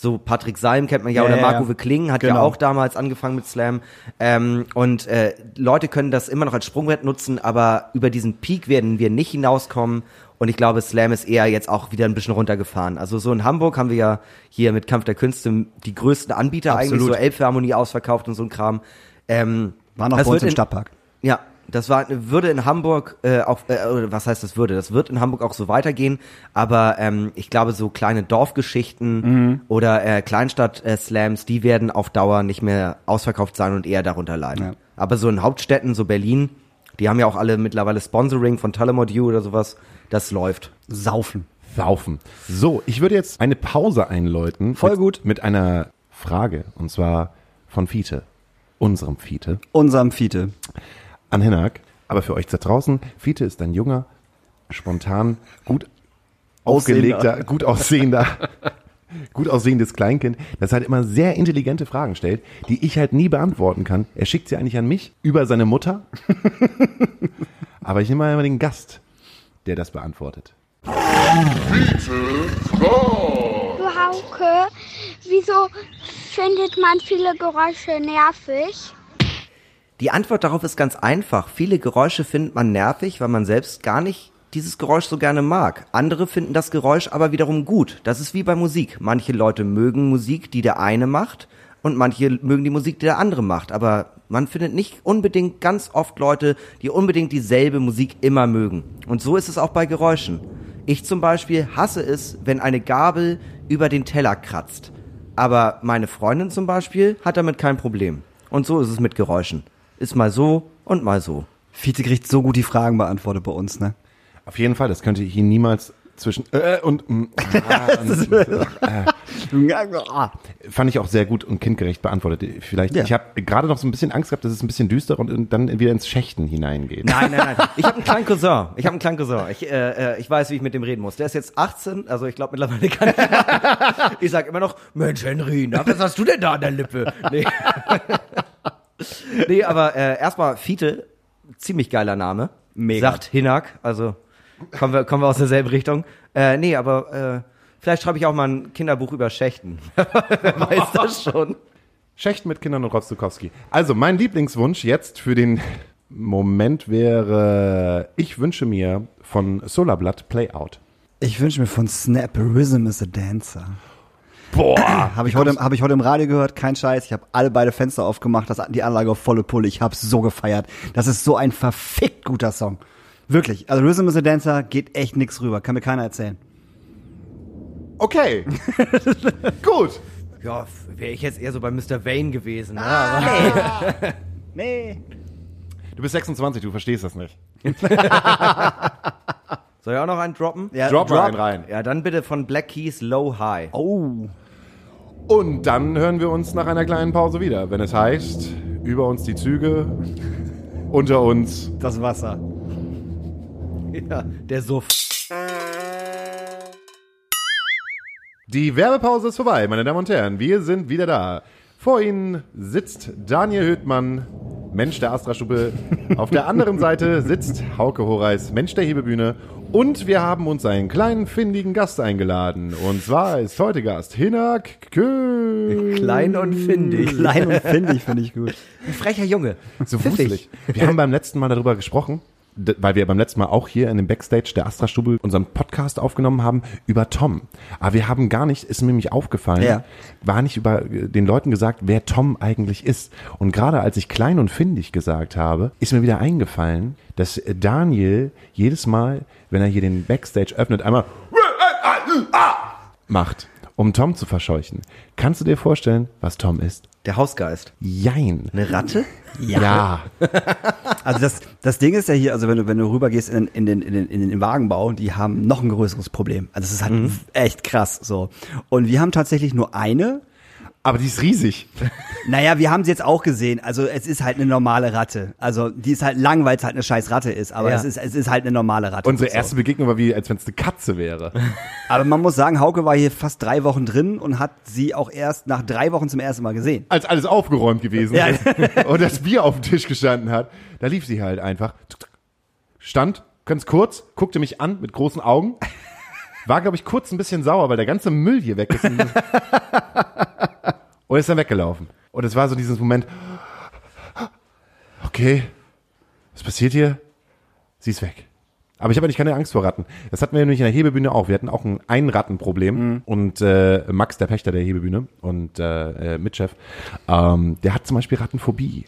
So Patrick Salm kennt man ja, Ja, oder ja, Marco ja. Kling hat ja Genau. auch damals angefangen mit Slam. Ähm, und äh, Leute können das immer noch als Sprungbrett nutzen, aber über diesen Peak werden wir nicht hinauskommen. Und ich glaube, Slam ist eher jetzt auch wieder ein bisschen runtergefahren. Also so in Hamburg haben wir ja hier mit Kampf der Künste die größten Anbieter eigentlich, Absolut. so Elbphilharmonie ausverkauft und so ein Kram. Ähm, War noch bei uns im Stadtpark. ja, das war würde in Hamburg äh, auch äh, oder was heißt das würde? Das wird in Hamburg auch so weitergehen, aber ähm, ich glaube so kleine Dorfgeschichten Mhm. oder äh, Kleinstadt-Slams, die werden auf Dauer nicht mehr ausverkauft sein und eher darunter leiden. Ja. Aber so in Hauptstädten, so Berlin, die haben ja auch alle mittlerweile Sponsoring von Tullamodew oder sowas, das läuft. Saufen. Saufen. So, ich würde jetzt eine Pause einläuten. Voll mit, gut. Mit einer Frage. Und zwar von Fiete. Unserem Fiete. Unserem Fiete. An Hinak. Aber für euch da draußen, Fiete ist ein junger, spontan, gut ausgelegter, gut aussehender, gut aussehendes Kleinkind, das halt immer sehr intelligente Fragen stellt, die ich halt nie beantworten kann. Er schickt sie eigentlich an mich über seine Mutter. Aber ich nehme mal immer den Gast, der das beantwortet. Du Hauke, wieso findet man viele Geräusche nervig? Die Antwort darauf ist ganz einfach. Viele Geräusche findet man nervig, weil man selbst gar nicht dieses Geräusch so gerne mag. Andere finden das Geräusch aber wiederum gut. Das ist wie bei Musik. Manche Leute mögen Musik, die der eine macht und manche mögen die Musik, die der andere macht. Aber man findet nicht unbedingt ganz oft Leute, die unbedingt dieselbe Musik immer mögen. Und so ist es auch bei Geräuschen. Ich zum Beispiel hasse es, wenn eine Gabel über den Teller kratzt. Aber meine Freundin zum Beispiel hat damit kein Problem. Und so ist es mit Geräuschen. Ist mal so und mal so. Fiete kriegt so gut die Fragen beantwortet bei uns, ne? Auf jeden Fall, das könnte ich Ihnen niemals zwischen äh, und, mm, ah, und äh, fand ich auch sehr gut und kindgerecht beantwortet. Vielleicht, Ja. ich habe gerade noch so ein bisschen Angst gehabt, dass es ein bisschen düster und, und dann wieder ins Schächten hineingeht. Nein, nein, nein. Ich habe einen kleinen Cousin. Ich habe einen kleinen Cousin. Ich, äh, äh, ich weiß, wie ich mit dem reden muss. Der ist jetzt 18, also ich glaube mittlerweile kann ich. ich sag immer noch, Mensch, Henry, na, was hast du denn da an der Lippe? Nee, nee aber äh, erstmal Fiete, ziemlich geiler Name. Mega. Sagt Hinak, also kommen wir, kommen wir aus derselben Richtung. Äh, nee, aber äh, vielleicht schreibe ich auch mal ein Kinderbuch über Schächten. Wer weiß das schon. Schächten mit Kindern und Rostukowski. Also, mein Lieblingswunsch jetzt für den Moment wäre, ich wünsche mir von Solarblood Playout. Ich wünsche mir von Snap Rhythm is a Dancer. Boah! Habe ich, heute, hab ich heute im Radio gehört, kein Scheiß. Ich habe alle beide Fenster aufgemacht, das, die Anlage auf volle Pulle. Ich habe so gefeiert. Das ist so ein verfickt guter Song. Wirklich. Also Rhythm is a Dancer geht echt nix rüber. Kann mir keiner erzählen. Okay. Gut. Ja, wäre ich jetzt eher so bei Mr. Vane gewesen. Ne? Aber Nee. Du bist 26, du verstehst das nicht. soll ich auch noch einen droppen? Ja, Drop, mal einen rein. Ja, dann bitte von Black Keys Low High. Oh. Und dann hören wir uns nach einer kleinen Pause wieder, wenn es heißt, über uns die Züge, unter uns. Das Wasser. Ja, der Suff. Die Werbepause ist vorbei, meine Damen und Herren. Wir sind wieder da. Vor Ihnen sitzt Daniel Höhtmann, Mensch der Astra-Stube. Auf der anderen Seite sitzt Hauke Horeis, Mensch der Hebebühne. Und wir haben uns einen kleinen, findigen Gast eingeladen. Und zwar ist heute Gast Hinak Kö. Klein und findig. Klein und findig finde ich gut. Ein frecher Junge. So wuselig. Wir haben beim letzten Mal darüber gesprochen, weil wir beim letzten Mal auch hier in dem Backstage der Astra-Stube unseren Podcast aufgenommen haben über Tom. Aber wir haben gar nicht, ist mir nämlich aufgefallen, Ja. war nicht über äh, den Leuten gesagt, wer Tom eigentlich ist. Und gerade als ich klein und findig gesagt habe, ist mir wieder eingefallen, dass äh, Daniel jedes Mal, wenn er hier den Backstage öffnet, einmal macht, um Tom zu verscheuchen. Kannst du dir vorstellen, was Tom ist? Der Hausgeist. Jein. Eine Ratte? Ja. Also das, das Ding ist ja hier, also wenn du, wenn du rübergehst in, in, den, in, den, in den Wagenbau, die haben noch ein größeres Problem. Also es ist halt echt krass so. Und wir haben tatsächlich nur eine. Aber die ist riesig. Naja, wir haben sie jetzt auch gesehen. Also es ist halt eine normale Ratte. Also die ist halt lang, weil es halt eine scheiß Ratte ist. Aber Ja. es, ist, es ist halt eine normale Ratte. Unsere So. erste Begegnung war wie, als wenn es eine Katze wäre. Aber man muss sagen, Hauke war hier fast drei Wochen drin und hat sie auch erst nach drei Wochen zum ersten Mal gesehen. Als alles aufgeräumt gewesen Ja. ist und das Bier auf dem Tisch gestanden hat, da lief sie halt einfach. Stand, ganz kurz, guckte mich an mit großen Augen. War, glaube ich, kurz ein bisschen sauer, weil der ganze Müll hier weg ist. Und ist dann weggelaufen. Und es war so dieses Moment, okay, was passiert hier? Sie ist weg. Aber ich habe eigentlich keine Angst vor Ratten. Das hatten wir nämlich in der Hebebühne auch. Wir hatten auch ein Einrattenproblem. Und äh, Max, der Pächter der Hebebühne und äh, äh, Mitchef, ähm, der hat zum Beispiel Rattenphobie.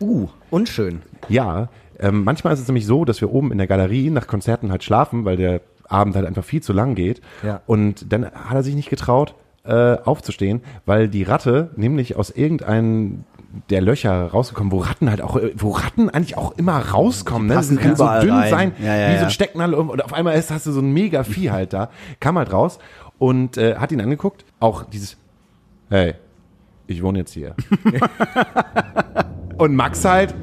Uh, unschön. Ja, ähm, manchmal ist es nämlich so, dass wir oben in der Galerie nach Konzerten halt schlafen, weil der Abend halt einfach viel zu lang geht. Ja. Und dann hat er sich nicht getraut, äh, aufzustehen, weil die Ratte nämlich aus irgendeinem der Löcher rausgekommen, wo Ratten halt auch, äh, wo Ratten eigentlich auch immer rauskommen. Ne? Das kann so dünn rein. sein, Ja, ja, wie so ja. ein Stecknadel und auf einmal ist, hast du so ein mega Vieh halt da, kam halt raus und äh, hat ihn angeguckt, auch dieses, hey, ich wohne jetzt hier. und Max halt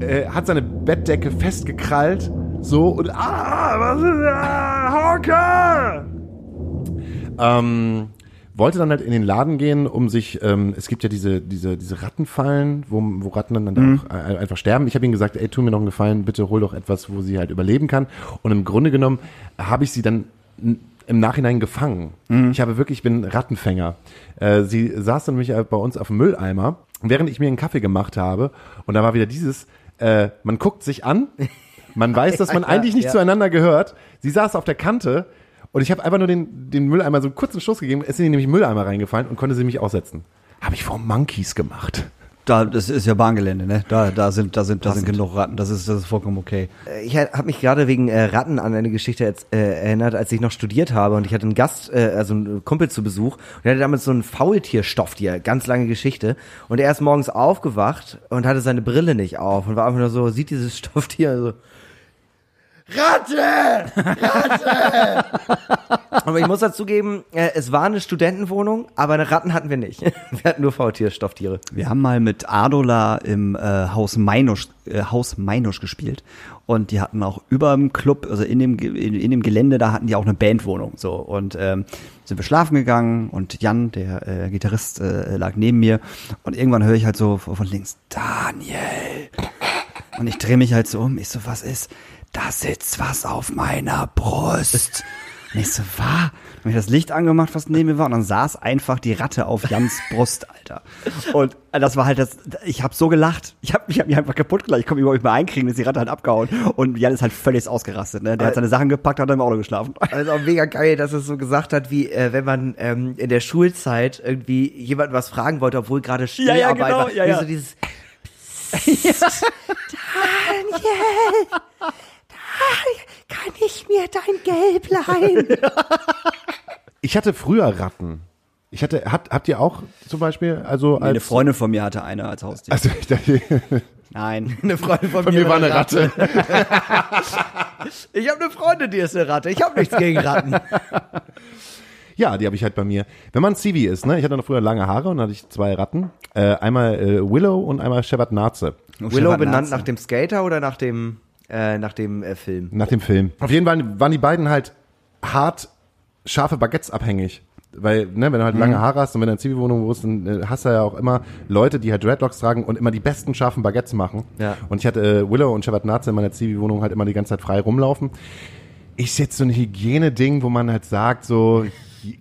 äh, hat seine Bettdecke festgekrallt, so und ah, was ist da? Hauke! Ähm, wollte dann halt in den Laden gehen, um sich, ähm, es gibt ja diese, diese, diese Rattenfallen, wo, wo Ratten dann, dann auch äh, einfach sterben. Ich habe ihm gesagt, ey, tu mir noch einen Gefallen, bitte hol doch etwas, wo sie halt überleben kann. Und im Grunde genommen habe ich sie dann im Nachhinein gefangen. Ich habe wirklich, ich bin Rattenfänger. Äh, sie saß dann nämlich bei uns auf dem Mülleimer während ich mir einen Kaffee gemacht habe, und da war wieder dieses, äh, man guckt sich an, man weiß, dass man eigentlich nicht ja. zueinander gehört. Sie saß auf der Kante und ich habe einfach nur den, den Mülleimer so einen kurzen Schuss gegeben, ist in den nämlich Mülleimer reingefallen und konnte sie mich aussetzen. Habe ich vor Monkeys gemacht. Da, das ist ja Bahngelände, ne? Da, da sind, da sind, da sind genug Ratten. Das ist, das ist vollkommen okay. Äh, Ich habe mich gerade wegen äh, Ratten an eine Geschichte jetzt, äh, erinnert, als ich noch studiert habe und ich hatte einen Gast, äh, also einen Kumpel zu Besuch und der hatte damals so einen Faultierstofftier, ganz lange Geschichte und er ist morgens aufgewacht und hatte seine Brille nicht auf und war einfach nur so, sieht dieses Stofftier so Ratte! Ratte! aber ich muss dazugeben, äh, es war eine Studentenwohnung, aber eine Ratten hatten wir nicht. Wir hatten nur Faultierstofftiere. Wir haben mal mit Adola im äh, Haus Meinusch, äh, Haus Meinusch gespielt und die hatten auch über dem Club, also in dem in, in dem Gelände, da hatten die auch eine Bandwohnung so und ähm, sind wir schlafen gegangen und Jan, der äh, Gitarrist, äh, lag neben mir und irgendwann höre ich halt so von links Daniel und ich drehe mich halt so um, ich so was ist? Da sitzt was auf meiner Brust. Und ich so, war? Dann hab ich das Licht angemacht, was neben mir war, und dann saß einfach die Ratte auf Jans Brust, Alter. Und das war halt das, ich habe so gelacht. Ich habe ich hab mich einfach kaputt gelacht. Ich mich überhaupt nicht mehr einkriegen, ist die Ratte halt abgehauen. Und Jan ist halt völlig ausgerastet, ne? Der hat seine Sachen gepackt, hat dann im Auto geschlafen. Also auch mega geil, dass es so gesagt hat, wie äh, wenn man ähm, in der Schulzeit irgendwie jemanden was fragen wollte, obwohl gerade Ja, ja, Stillarbeit genau, war. ja, Wie ja. So dieses Daniel, da kann ich mir dein Gelb leihen? Ich hatte früher Ratten. Ich hatte, hat, habt ihr auch zum Beispiel, also als, Eine Freundin von mir hatte eine als Haustier. also ich dachte, Nein. Eine Freundin von, von mir war eine Ratte. Ich habe eine Freundin, die ist eine Ratte. Ich habe nichts gegen Ratten. Ja, die habe ich halt bei mir. Wenn man Civi ist, ne, ich hatte noch früher lange Haare und dann hatte ich zwei Ratten. Äh, einmal äh, Willow und einmal Shevardnadze. Willow benannt nach dem Skater oder nach dem äh, nach dem äh, Film? Nach dem Film. Auf jeden Fall waren die beiden halt hart scharfe Baguettes abhängig. Weil, ne, wenn du halt Mhm. lange Haare hast und wenn du in Zivilwohnung wohnst, dann äh, hast du ja auch immer Leute, die halt Dreadlocks tragen und immer die besten scharfen Baguettes machen. Ja. Und ich hatte äh, Willow und Shevardnadze in meiner Zivilwohnung halt immer die ganze Zeit frei rumlaufen. Ist jetzt so ein Hygieneding, wo man halt sagt, so,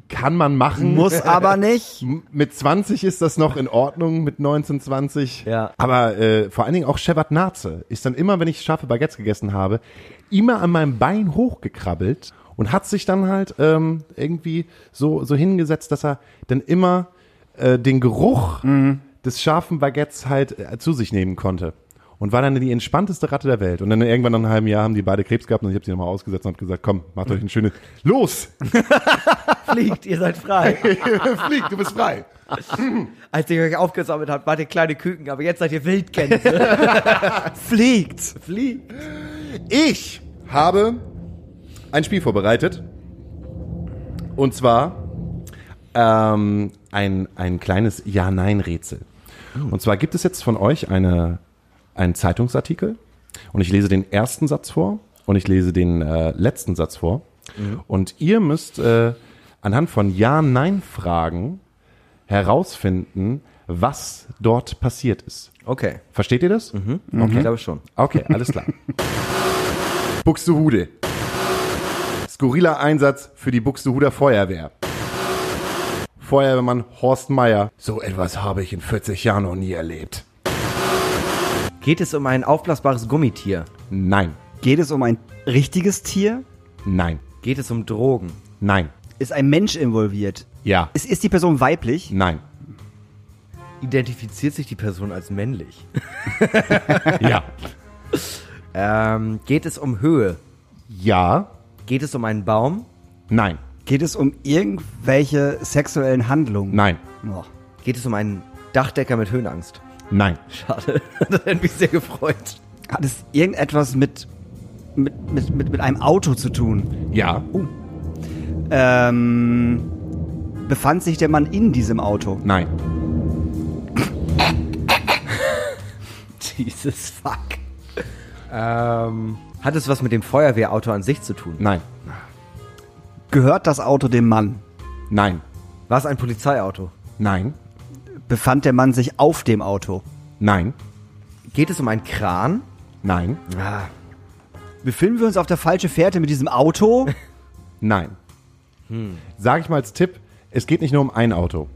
kann man machen. Muss aber nicht. Mit 20 ist das noch in Ordnung, mit 19, 20. Ja. Aber äh, vor allen Dingen auch Shevardnadze ist dann immer, wenn ich scharfe Baguettes gegessen habe, immer an meinem Bein hochgekrabbelt und hat sich dann halt ähm, irgendwie so, so hingesetzt, dass er dann immer äh, den Geruch des scharfen Baguettes halt äh, zu sich nehmen konnte. Und war dann die entspannteste Ratte der Welt. Und dann irgendwann nach einem halben Jahr haben die beide Krebs gehabt und ich habe sie nochmal ausgesetzt und habe gesagt, komm, macht euch ein schönes, los, Fliegt, ihr seid frei. flieg, du bist frei. Als ihr euch aufgesammelt habt, wart ihr kleine Küken, aber jetzt seid ihr Wildgänse. Fliegt. Fliegt. Ich habe ein Spiel vorbereitet. Und zwar ähm, ein, ein kleines Ja-Nein-Rätsel. Und zwar gibt es jetzt von euch eine, einen Zeitungsartikel und ich lese den ersten Satz vor und ich lese den äh, letzten Satz vor. Und ihr müsst äh, anhand von Ja-Nein-Fragen herausfinden, was dort passiert ist. Okay. Versteht ihr das? Okay. Ich glaube schon. Okay, alles klar. Buxtehude. Skurriler Einsatz für die Buxtehuder Feuerwehr. Feuerwehrmann Horst Meier. So etwas habe ich in 40 Jahren noch nie erlebt. Geht es um ein aufblasbares Gummitier? Nein, Geht es um ein richtiges Tier? nein, Geht es um Drogen? nein, Ist ein Mensch involviert? ja, Ist, ist die Person weiblich? nein, Identifiziert sich die Person als männlich? ja, Ähm, geht es um Höhe? ja, Geht es um einen Baum? nein, Geht es um irgendwelche sexuellen Handlungen? nein, Oh. Geht es um einen Dachdecker mit Höhenangst? Nein, Schade. das hätte mich sehr gefreut. Hat es irgendetwas mit, mit, mit, mit, mit einem Auto zu tun? ja, Ähm, befand sich der Mann in diesem Auto? nein, Jesus fuck. Ähm, hat es was mit dem Feuerwehrauto an sich zu tun? nein, Gehört das Auto dem Mann? nein, War es ein Polizeiauto? nein, Befand der Mann sich auf dem Auto? nein, Geht es um einen Kran? nein, Ah, Befinden wir uns auf der falschen Fährte mit diesem Auto? nein. Sag ich mal als Tipp, es geht nicht nur um ein Auto.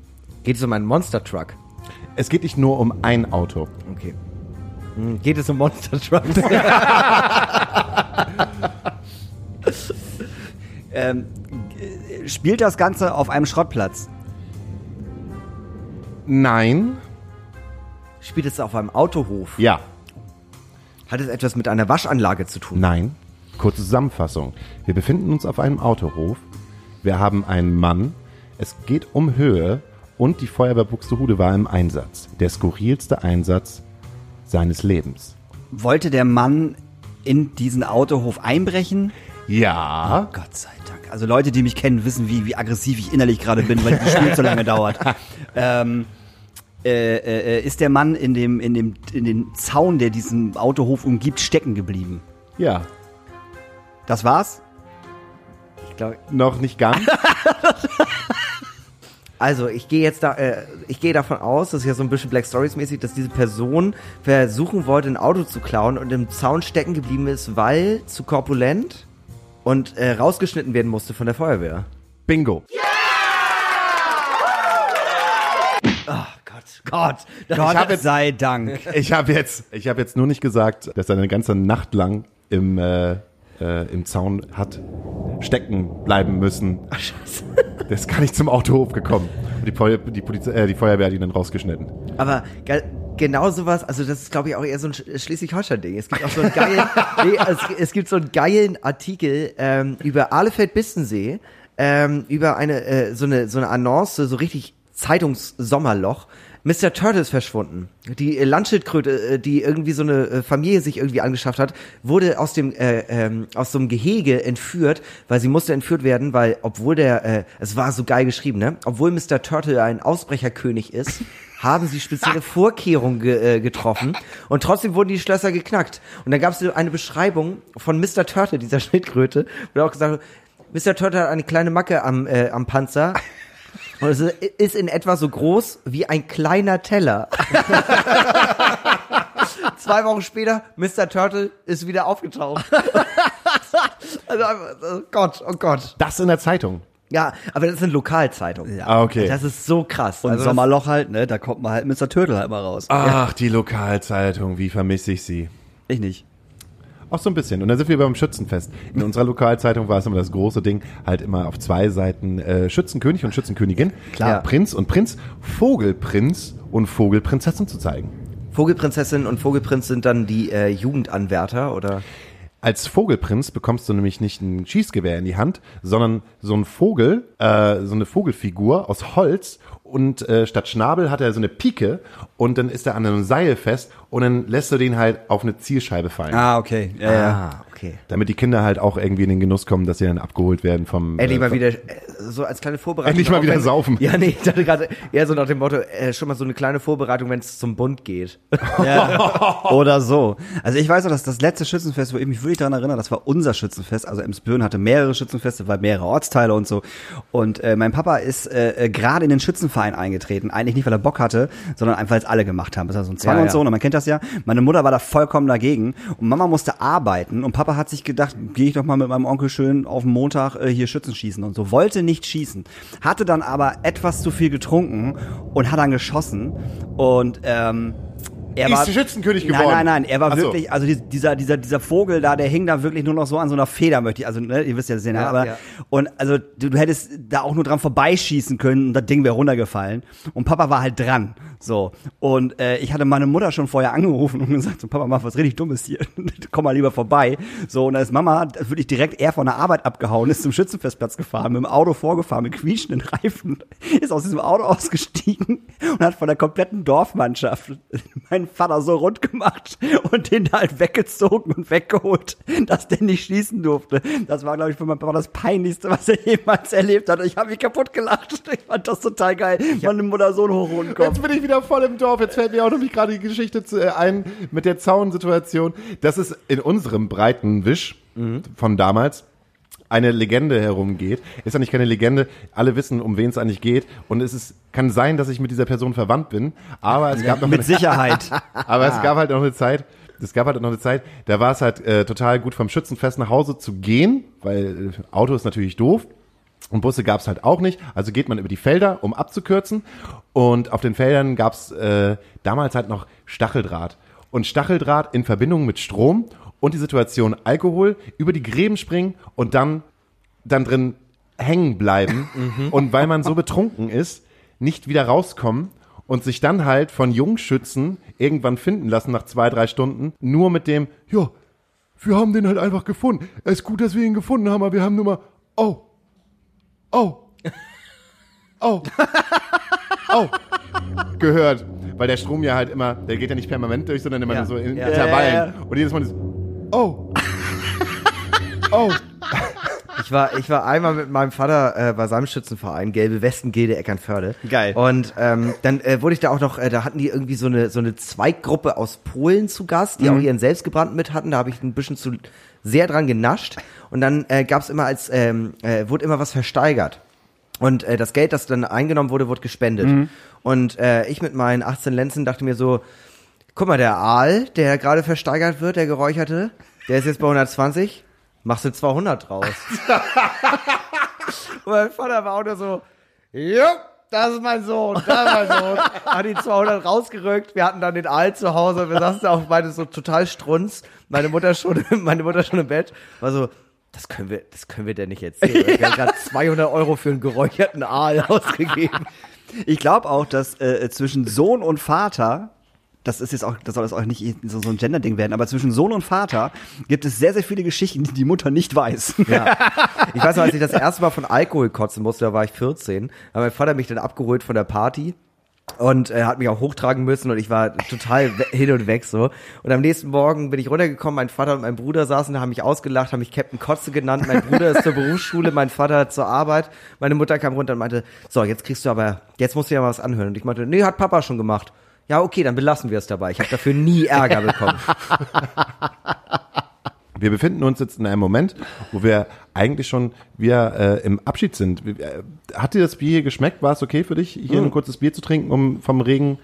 geht es um einen Monster Truck? Es geht nicht nur um ein Auto. Okay. Hm, Geht es um Monster Trucks? Ähm, äh, spielt das Ganze auf einem Schrottplatz? Nein. Spielt es auf einem Autohof? Ja. Hat es etwas mit einer Waschanlage zu tun? Nein. Kurze Zusammenfassung. Wir befinden uns auf einem Autohof. Wir haben einen Mann. Es geht um Höhe und die Feuerwehr Buxtehude war im Einsatz. Der skurrilste Einsatz seines Lebens. Wollte der Mann in diesen Autohof einbrechen? Ja. Gott sei Dank. Also Leute, die mich kennen, wissen, wie, wie aggressiv ich innerlich gerade bin, weil das Spiel so lange dauert. Ähm, äh, äh, äh, ist der Mann in dem, in dem, in dem Zaun, der diesen Autohof umgibt, stecken geblieben? Ja. Das war's? Ich glaube, Noch nicht ganz. Also ich gehe jetzt da, äh, ich gehe davon aus, das ist ja so ein bisschen Black Stories mäßig, dass diese Person versuchen wollte, ein Auto zu klauen und im Zaun stecken geblieben ist, weil zu korpulent und äh, rausgeschnitten werden musste von der Feuerwehr. Bingo. Gott, Gott. Das Gott hab jetzt- sei Dank. Ich habe jetzt, ich habe jetzt nur nicht gesagt, dass er eine ganze Nacht lang im, äh, äh, im Zaun hat stecken bleiben müssen. Ach, scheiße. Der ist gar nicht zum Autohof gekommen. Und die, Feuer, die, Polizei, äh, die Feuerwehr hat ihn dann rausgeschnitten. Aber ge genau sowas, also das ist glaube ich auch eher so ein Sch- Schleswig-Holstein-Ding. Es gibt auch so einen geilen, nee, es, es gibt so einen geilen Artikel ähm, über Ahlefeld-Bistensee, ähm, über eine äh, so eine so eine Annonce, so richtig Zeitungs-Sommerloch. Mr. Turtle ist verschwunden. Die äh, Landschildkröte, äh, die irgendwie so eine äh, Familie sich irgendwie angeschafft hat, wurde aus dem äh, ähm, aus so einem Gehege entführt, weil sie musste entführt werden, weil obwohl der, äh, es war so geil geschrieben, ne? Obwohl Mr. Turtle ein Ausbrecherkönig ist, haben sie spezielle Vorkehrungen ge äh, getroffen und trotzdem wurden die Schlösser geknackt. Und dann gab es so eine Beschreibung von Mr. Turtle, dieser Schildkröte, wo er auch gesagt hat, Mr. Turtle hat eine kleine Macke am, äh, am Panzer. Und es ist in etwa so groß wie ein kleiner Teller. Zwei Wochen später, Mr. Turtle ist wieder aufgetaucht. also, oh Gott, oh Gott. Das in der Zeitung. Ja, aber das sind Lokalzeitungen. Ah, okay. Das ist so krass. Und Also Sommerloch halt, ne? Da kommt man halt Mr. Turtle halt mal raus. Ach, die Lokalzeitung, wie vermisse ich sie. Ich nicht. Auch so ein bisschen. Und da sind wir beim Schützenfest. In unserer Lokalzeitung war es immer das große Ding, halt immer auf zwei Seiten äh, Schützenkönig und Schützenkönigin, Klar. Prinz und Prinz, Vogelprinz und Vogelprinzessin zu zeigen. Vogelprinzessin und Vogelprinz sind dann die äh, Jugendanwärter oder Als Vogelprinz bekommst du nämlich nicht ein Schießgewehr in die Hand, sondern so ein Vogel, äh, so eine Vogelfigur aus Holz und äh, statt Schnabel hat er so eine Pike und dann ist er an einem Seil fest und dann lässt du den halt auf eine Zielscheibe fallen. Ah, okay. Ja, ja. Okay. Damit die Kinder halt auch irgendwie in den Genuss kommen, dass sie dann abgeholt werden vom. Endlich äh, mal wieder, äh, so als kleine Vorbereitung. Endlich mal auch wieder wenn- saufen. Ja, nee, ich dachte gerade eher so nach dem Motto, äh, schon mal so eine kleine Vorbereitung, wenn es zum Bund geht. Ja. Oder so. Also ich weiß noch, dass das letzte Schützenfest, wo ich mich wirklich daran erinnere, das war unser Schützenfest. Also Emsbüren hatte mehrere Schützenfeste, weil mehrere Ortsteile und so. Und äh, mein Papa ist äh, äh, gerade in den Schützenverein eingetreten. Eigentlich nicht, weil er Bock hatte, sondern einfach, weil es alle gemacht haben. Das war so ein Zwang Ja, und ja. so. Und man kennt das ja. Meine Mutter war da vollkommen dagegen. Und Mama musste arbeiten. Und Papa hat sich gedacht, gehe ich doch mal mit meinem Onkel schön auf den Montag äh, hier Schützen schießen und so. Wollte nicht schießen. Hatte dann aber etwas zu viel getrunken und hat dann geschossen. Und ähm, er Ist war Schützenkönig Nein, geworden. nein, nein, er war so. wirklich, also die, dieser, dieser, dieser Vogel da, der hing da wirklich nur noch so an so einer Feder, möchte ich, also, ne, ihr wisst ja, das sehen, Ja, aber, ja. und, also, du, du hättest da auch nur dran vorbeischießen können und das Ding wäre runtergefallen. Und Papa war halt dran, so. Und, äh, ich hatte meine Mutter schon vorher angerufen und gesagt, so, Papa, mach was richtig Dummes hier, komm mal lieber vorbei. So, und da ist Mama wirklich direkt eher von der Arbeit abgehauen, ist zum Schützenfestplatz gefahren, mit dem Auto vorgefahren, mit quietschenden Reifen, ist aus diesem Auto ausgestiegen und hat von der kompletten Dorfmannschaft meinen Vater so rund gemacht und den da halt weggezogen und weggeholt, dass der nicht schießen durfte. Das war, glaube ich, für meinen Papa das Peinlichste, was er jemals erlebt hat. Ich habe mich kaputt gelacht. Ich fand das total geil. Meine Mutter so einen hochroten Kopf. Jetzt bin ich wieder voll im Dorf. Jetzt fällt mir auch noch nicht gerade die Geschichte zu, äh, ein mit der Zaunsituation. Das ist in unserem breiten Wisch von damals eine Legende herumgeht. Ist ja nicht keine Legende. Alle wissen, um wen es eigentlich geht. Und es ist, kann sein, dass ich mit dieser Person verwandt bin. Aber es gab noch Mit Sicherheit. aber es gab halt noch eine Zeit, es gab halt noch eine Zeit, da war es halt äh, total gut vom Schützenfest nach Hause zu gehen, weil äh, Auto ist natürlich doof. Und Busse gab's halt auch nicht. Also geht man über die Felder, um abzukürzen. Und auf den Feldern gab's äh, damals halt noch Stacheldraht. Und Stacheldraht in Verbindung mit Strom und die Situation Alkohol über die Gräben springen und dann, dann drin hängen bleiben. Und weil man so betrunken ist, nicht wieder rauskommen und sich dann halt von Jungschützen irgendwann finden lassen nach zwei, drei Stunden, nur mit dem, ja, wir haben den halt einfach gefunden. Es ist gut, dass wir ihn gefunden haben, aber wir haben nur mal, oh, oh, oh, oh, gehört. Weil der Strom ja halt immer, der geht ja nicht permanent durch, sondern immer Ja. nur so in Ja. Intervallen. Ja, ja, Und jedes Mal ist, oh, oh. Ich war, ich war einmal mit meinem Vater äh, bei seinem Schützenverein, Gelbe Westen, Gilde Eckernförde. Geil. Und ähm, dann äh, wurde ich da auch noch, äh, da hatten die irgendwie so eine so eine Zweigruppe aus Polen zu Gast, die auch ihren selbstgebrannten mit hatten. Da habe ich ein bisschen zu sehr dran genascht. Und dann äh, gab es immer als, ähm, äh, wurde immer was versteigert. Und äh, das Geld, das dann eingenommen wurde, wurde gespendet. Und äh, ich mit meinen 18 Lenzen dachte mir so, guck mal, der Aal, der gerade versteigert wird, der geräucherte, der ist jetzt bei 120, machst du 200 draus. Und mein Vater war auch nur so, ja, das ist mein Sohn, das ist mein Sohn. Hat die 200 rausgerückt, wir hatten dann den Aal zu Hause, wir saßen da auf beide so total strunz, meine Mutter schon, meine Mutter schon im Bett, war so, das können wir, das können wir denn nicht erzählen. Wir haben gerade 200 Euro für einen geräucherten Aal ausgegeben. Ich glaube auch, dass äh, zwischen Sohn und Vater, das ist jetzt auch, das soll das auch nicht so, so ein Gender-Ding werden, aber zwischen Sohn und Vater gibt es sehr, sehr viele Geschichten, die die Mutter nicht weiß. Ja. Ich weiß noch, als ich das erste Mal von Alkohol kotzen musste, da war ich 14, hat mein Vater mich dann abgeholt von der Party und er hat mich auch hochtragen müssen und ich war total hin und weg so. Und am nächsten Morgen bin ich runtergekommen, mein Vater und mein Bruder saßen da, haben mich ausgelacht, haben mich Captain Kotze genannt. Mein Bruder ist zur Berufsschule, mein Vater zur Arbeit. Meine Mutter kam runter und meinte, so, jetzt kriegst du aber, jetzt musst du ja mal was anhören. Und ich meinte, nee, hat Papa schon gemacht. Ja, okay, dann belassen wir es dabei. Ich habe dafür nie Ärger bekommen. Wir befinden uns jetzt in einem Moment, wo wir eigentlich schon wieder äh, im Abschied sind. Äh, Hat dir das Bier geschmeckt? War es okay für dich, hier ein kurzes Bier zu trinken, um vom Regen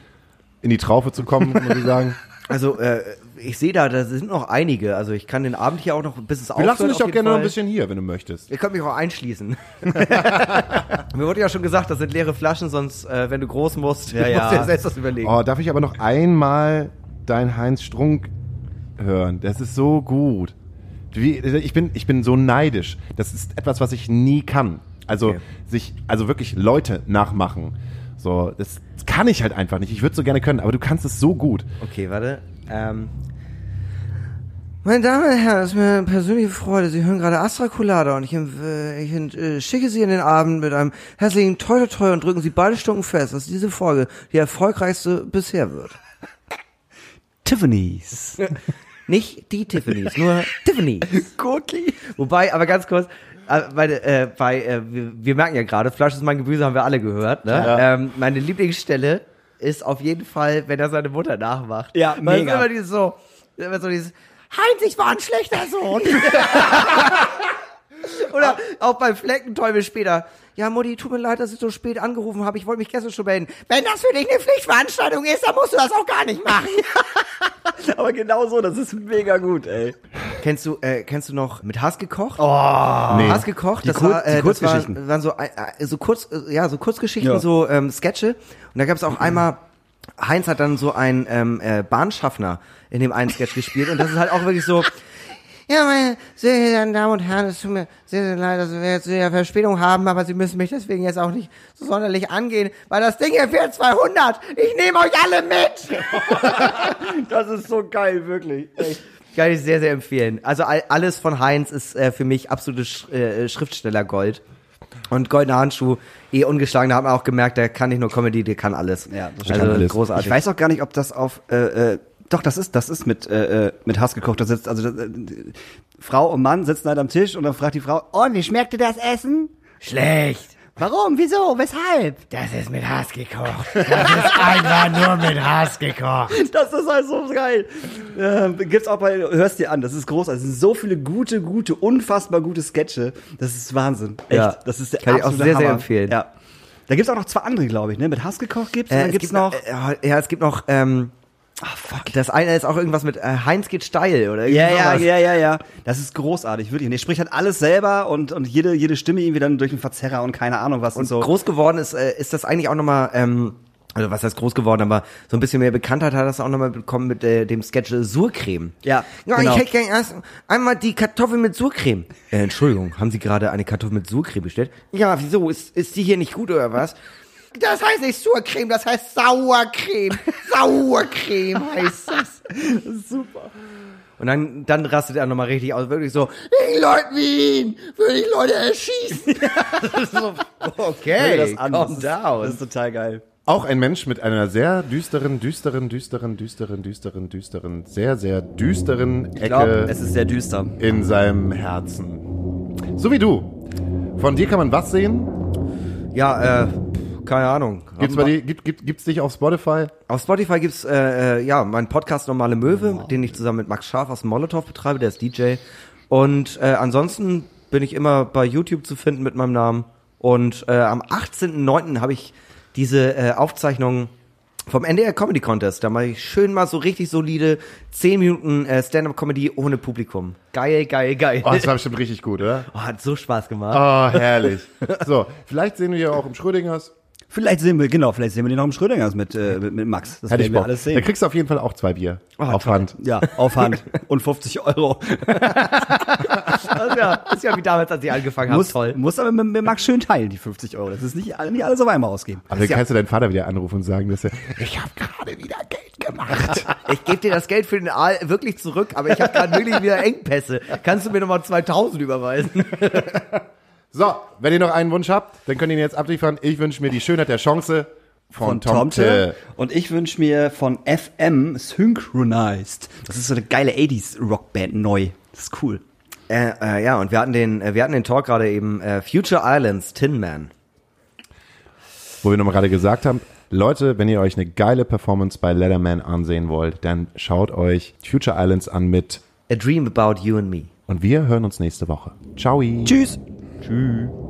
in die Traufe zu kommen, muss ich sagen? Also, äh, ich sehe da, da sind noch einige. Also, ich kann den Abend hier auch noch, bis es Wir aufhört. lassen dich auch gerne noch Fall. ein bisschen hier, wenn du möchtest. Ihr könnt mich auch einschließen. Mir wurde ja schon gesagt, das sind leere Flaschen, sonst, äh, wenn du groß musst, Ja, ja. musst du dir selbst das überlegen. Oh, darf ich aber noch einmal dein Heinz Strunk hören? Das ist so gut. Wie, ich, bin, ich bin so neidisch. Das ist etwas, was ich nie kann. Also Okay. sich, also wirklich Leute nachmachen. So, das kann ich halt einfach nicht. Ich würde so gerne können, aber du kannst es so gut. Okay, warte. Ähm. Meine Damen und Herren, es ist mir eine persönliche Freude. Sie hören gerade Astra Colada und ich, äh, ich äh, schicke Sie in den Abend mit einem herzlichen Toi Toi Toi und drücken Sie beide Stunden fest, dass diese Folge die erfolgreichste bisher wird. Tiffany's. Nicht die Tiffany's, nur Tiffany's. Gurkli. Wobei, aber ganz kurz, äh, meine, äh, bei, äh, wir, wir merken ja gerade, Fleisch ist mein Gemüse, haben wir alle gehört. Ne? Ja. Ähm, meine Lieblingsstelle ist auf jeden Fall, wenn er seine Mutter nachmacht. Ja, Weil mega. Ist immer dieses so, immer so dieses, Heinz, ich war ein schlechter Sohn. Oder auch beim Fleckenteufel später. Ja, Mutti, tut mir leid, dass ich so spät angerufen habe. Ich wollte mich gestern schon melden. Wenn das für dich eine Pflichtveranstaltung ist, dann musst du das auch gar nicht machen. Aber genau so, das ist mega gut, ey. kennst du, äh, kennst du noch mit Hass gekocht? Nee. Hass gekocht, Die das Kur- war, äh, das Kurzgeschichten. War, waren so, äh, so kurz, äh, ja, so Kurzgeschichten, Ja. so ähm, Sketche. Und da gab es auch einmal, Heinz hat dann so einen ähm, äh, Bahnschaffner in dem einen Sketch gespielt und das ist halt auch wirklich so. Ja, meine sehr geehrten Damen und Herren, es tut mir sehr, sehr leid, dass wir jetzt wieder Verspätung haben, aber Sie müssen mich deswegen jetzt auch nicht so sonderlich angehen, weil das Ding hier fährt 200. Ich nehme euch alle mit. Das ist so geil, wirklich. Echt. Kann ich sehr, sehr empfehlen. Also all, alles von Heinz ist äh, für mich absolutes Sch äh, Schriftstellergold. Und Goldener Handschuh, eh ungeschlagen, da hat man auch gemerkt, der kann nicht nur Comedy, der kann alles. Ja, das also kann alles. großartig. Ich weiß auch gar nicht, ob das auf äh, äh, doch, das ist, das ist mit, äh, äh, mit Hass gekocht. Da sitzt, also das, äh, Frau und Mann sitzen halt am Tisch und dann fragt die Frau, und wie schmeckte das Essen? Schlecht. Warum? Wieso? Weshalb? Das ist mit Hass gekocht. Das ist einfach nur mit Hass gekocht. Das ist halt so geil. Äh, gibt's auch bei, hörst dir an, das ist großartig. Es sind so viele gute, gute, unfassbar gute Sketche. Das ist Wahnsinn. Echt. Ja. Das ist der Kann ich auch sehr, sehr Hammer. empfehlen. Ja. Da gibt's auch noch zwei andere, glaube ich, ne? Mit Hass gekocht gibt's und Äh, dann es gibt's gibt noch. Äh, ja, es gibt noch, ähm, Ah, fuck. Das eine ist auch irgendwas mit äh, Heinz geht steil oder irgendwie Ja, ja, sowas. ja, ja, ja. Das ist großartig, wirklich. Und er spricht halt alles selber und, und jede, jede Stimme irgendwie dann durch den Verzerrer und keine Ahnung was und, Und so. groß geworden ist, äh, ist das eigentlich auch nochmal, ähm, also was heißt groß geworden, aber so ein bisschen mehr Bekanntheit hat das auch nochmal bekommen mit äh, dem Sketch äh, Surcreme. Ja, ja genau. ich hätte gerne erst einmal die Kartoffel mit Surcreme. Äh, Entschuldigung, haben Sie gerade eine Kartoffel mit Surcreme bestellt? Ja, wieso? Ist, ist die hier nicht gut oder was? Das heißt nicht Surcreme, das heißt Sauercreme. Sauercreme heißt das. Super. Und dann, dann rastet er nochmal richtig aus, wirklich so, ich Leute wie ihn, würde ich Leute erschießen. so, okay, das an. calm das, ist, down. das ist total geil. Auch ein Mensch mit einer sehr düsteren, düsteren, düsteren, düsteren, düsteren, düsteren, sehr, sehr düsteren Ich glaube, Ecke es ist sehr düster. in seinem Herzen. So wie du. Von dir kann man was sehen? Ja, äh, keine Ahnung. Gibt's bei dir, gibt, gibt, gibt's dich auf Spotify? Auf Spotify gibt's äh, äh, ja meinen Podcast Normale Möwe, den ich zusammen mit Max Scharf aus Molotow betreibe, der ist DJ. Und äh, ansonsten bin ich immer bei YouTube zu finden mit meinem Namen. Und äh, am 18.09. habe ich diese äh, Aufzeichnung vom NDR Comedy Contest. Da mache ich schön mal so richtig solide 10 Minuten äh, Stand-Up-Comedy ohne Publikum. Geil, geil, geil. Oh, das war bestimmt richtig gut, oder? Oh, hat so Spaß gemacht. Oh, herrlich. So, vielleicht sehen wir ja auch im Schrödingers. Vielleicht sehen wir, genau, vielleicht sehen wir den noch im Schrödingers mit, äh, mit, mit Max. Das Hätte ich werden wir alles Da sehen. kriegst du auf jeden Fall auch zwei Bier. auf toll. Hand. Ja, auf Hand. Und 50 Euro. Das ist ja, das ist ja wie damals, als ich angefangen habe. Muss, muss aber mit, mit Max schön teilen, die 50 Euro. Das ist nicht, nicht alles auf einmal ausgeben. Aber dann kannst du deinen Vater wieder anrufen und sagen, dass er, ich habe gerade wieder Geld gemacht. Ich gebe dir das Geld für den Aal wirklich zurück, aber ich habe gerade wirklich wieder Engpässe. Kannst du mir nochmal 2000 überweisen? So, wenn ihr noch einen Wunsch habt, dann könnt ihr ihn jetzt abliefern. Ich wünsche mir die Schönheit der Chance von, Tomte. Und ich wünsche mir von FM Synchronized. Das ist so eine geile 80s Rockband neu. Das ist cool. Äh, äh, ja, und wir hatten den, äh, wir hatten den Talk gerade eben, äh, Future Islands, Tin Man. Wo wir nochmal gerade gesagt haben, Leute, wenn ihr euch eine geile Performance bei Letterman ansehen wollt, dann schaut euch Future Islands an mit A Dream About You and Me. und wir hören uns nächste Woche. Ciao. Tschüss. Tschüss.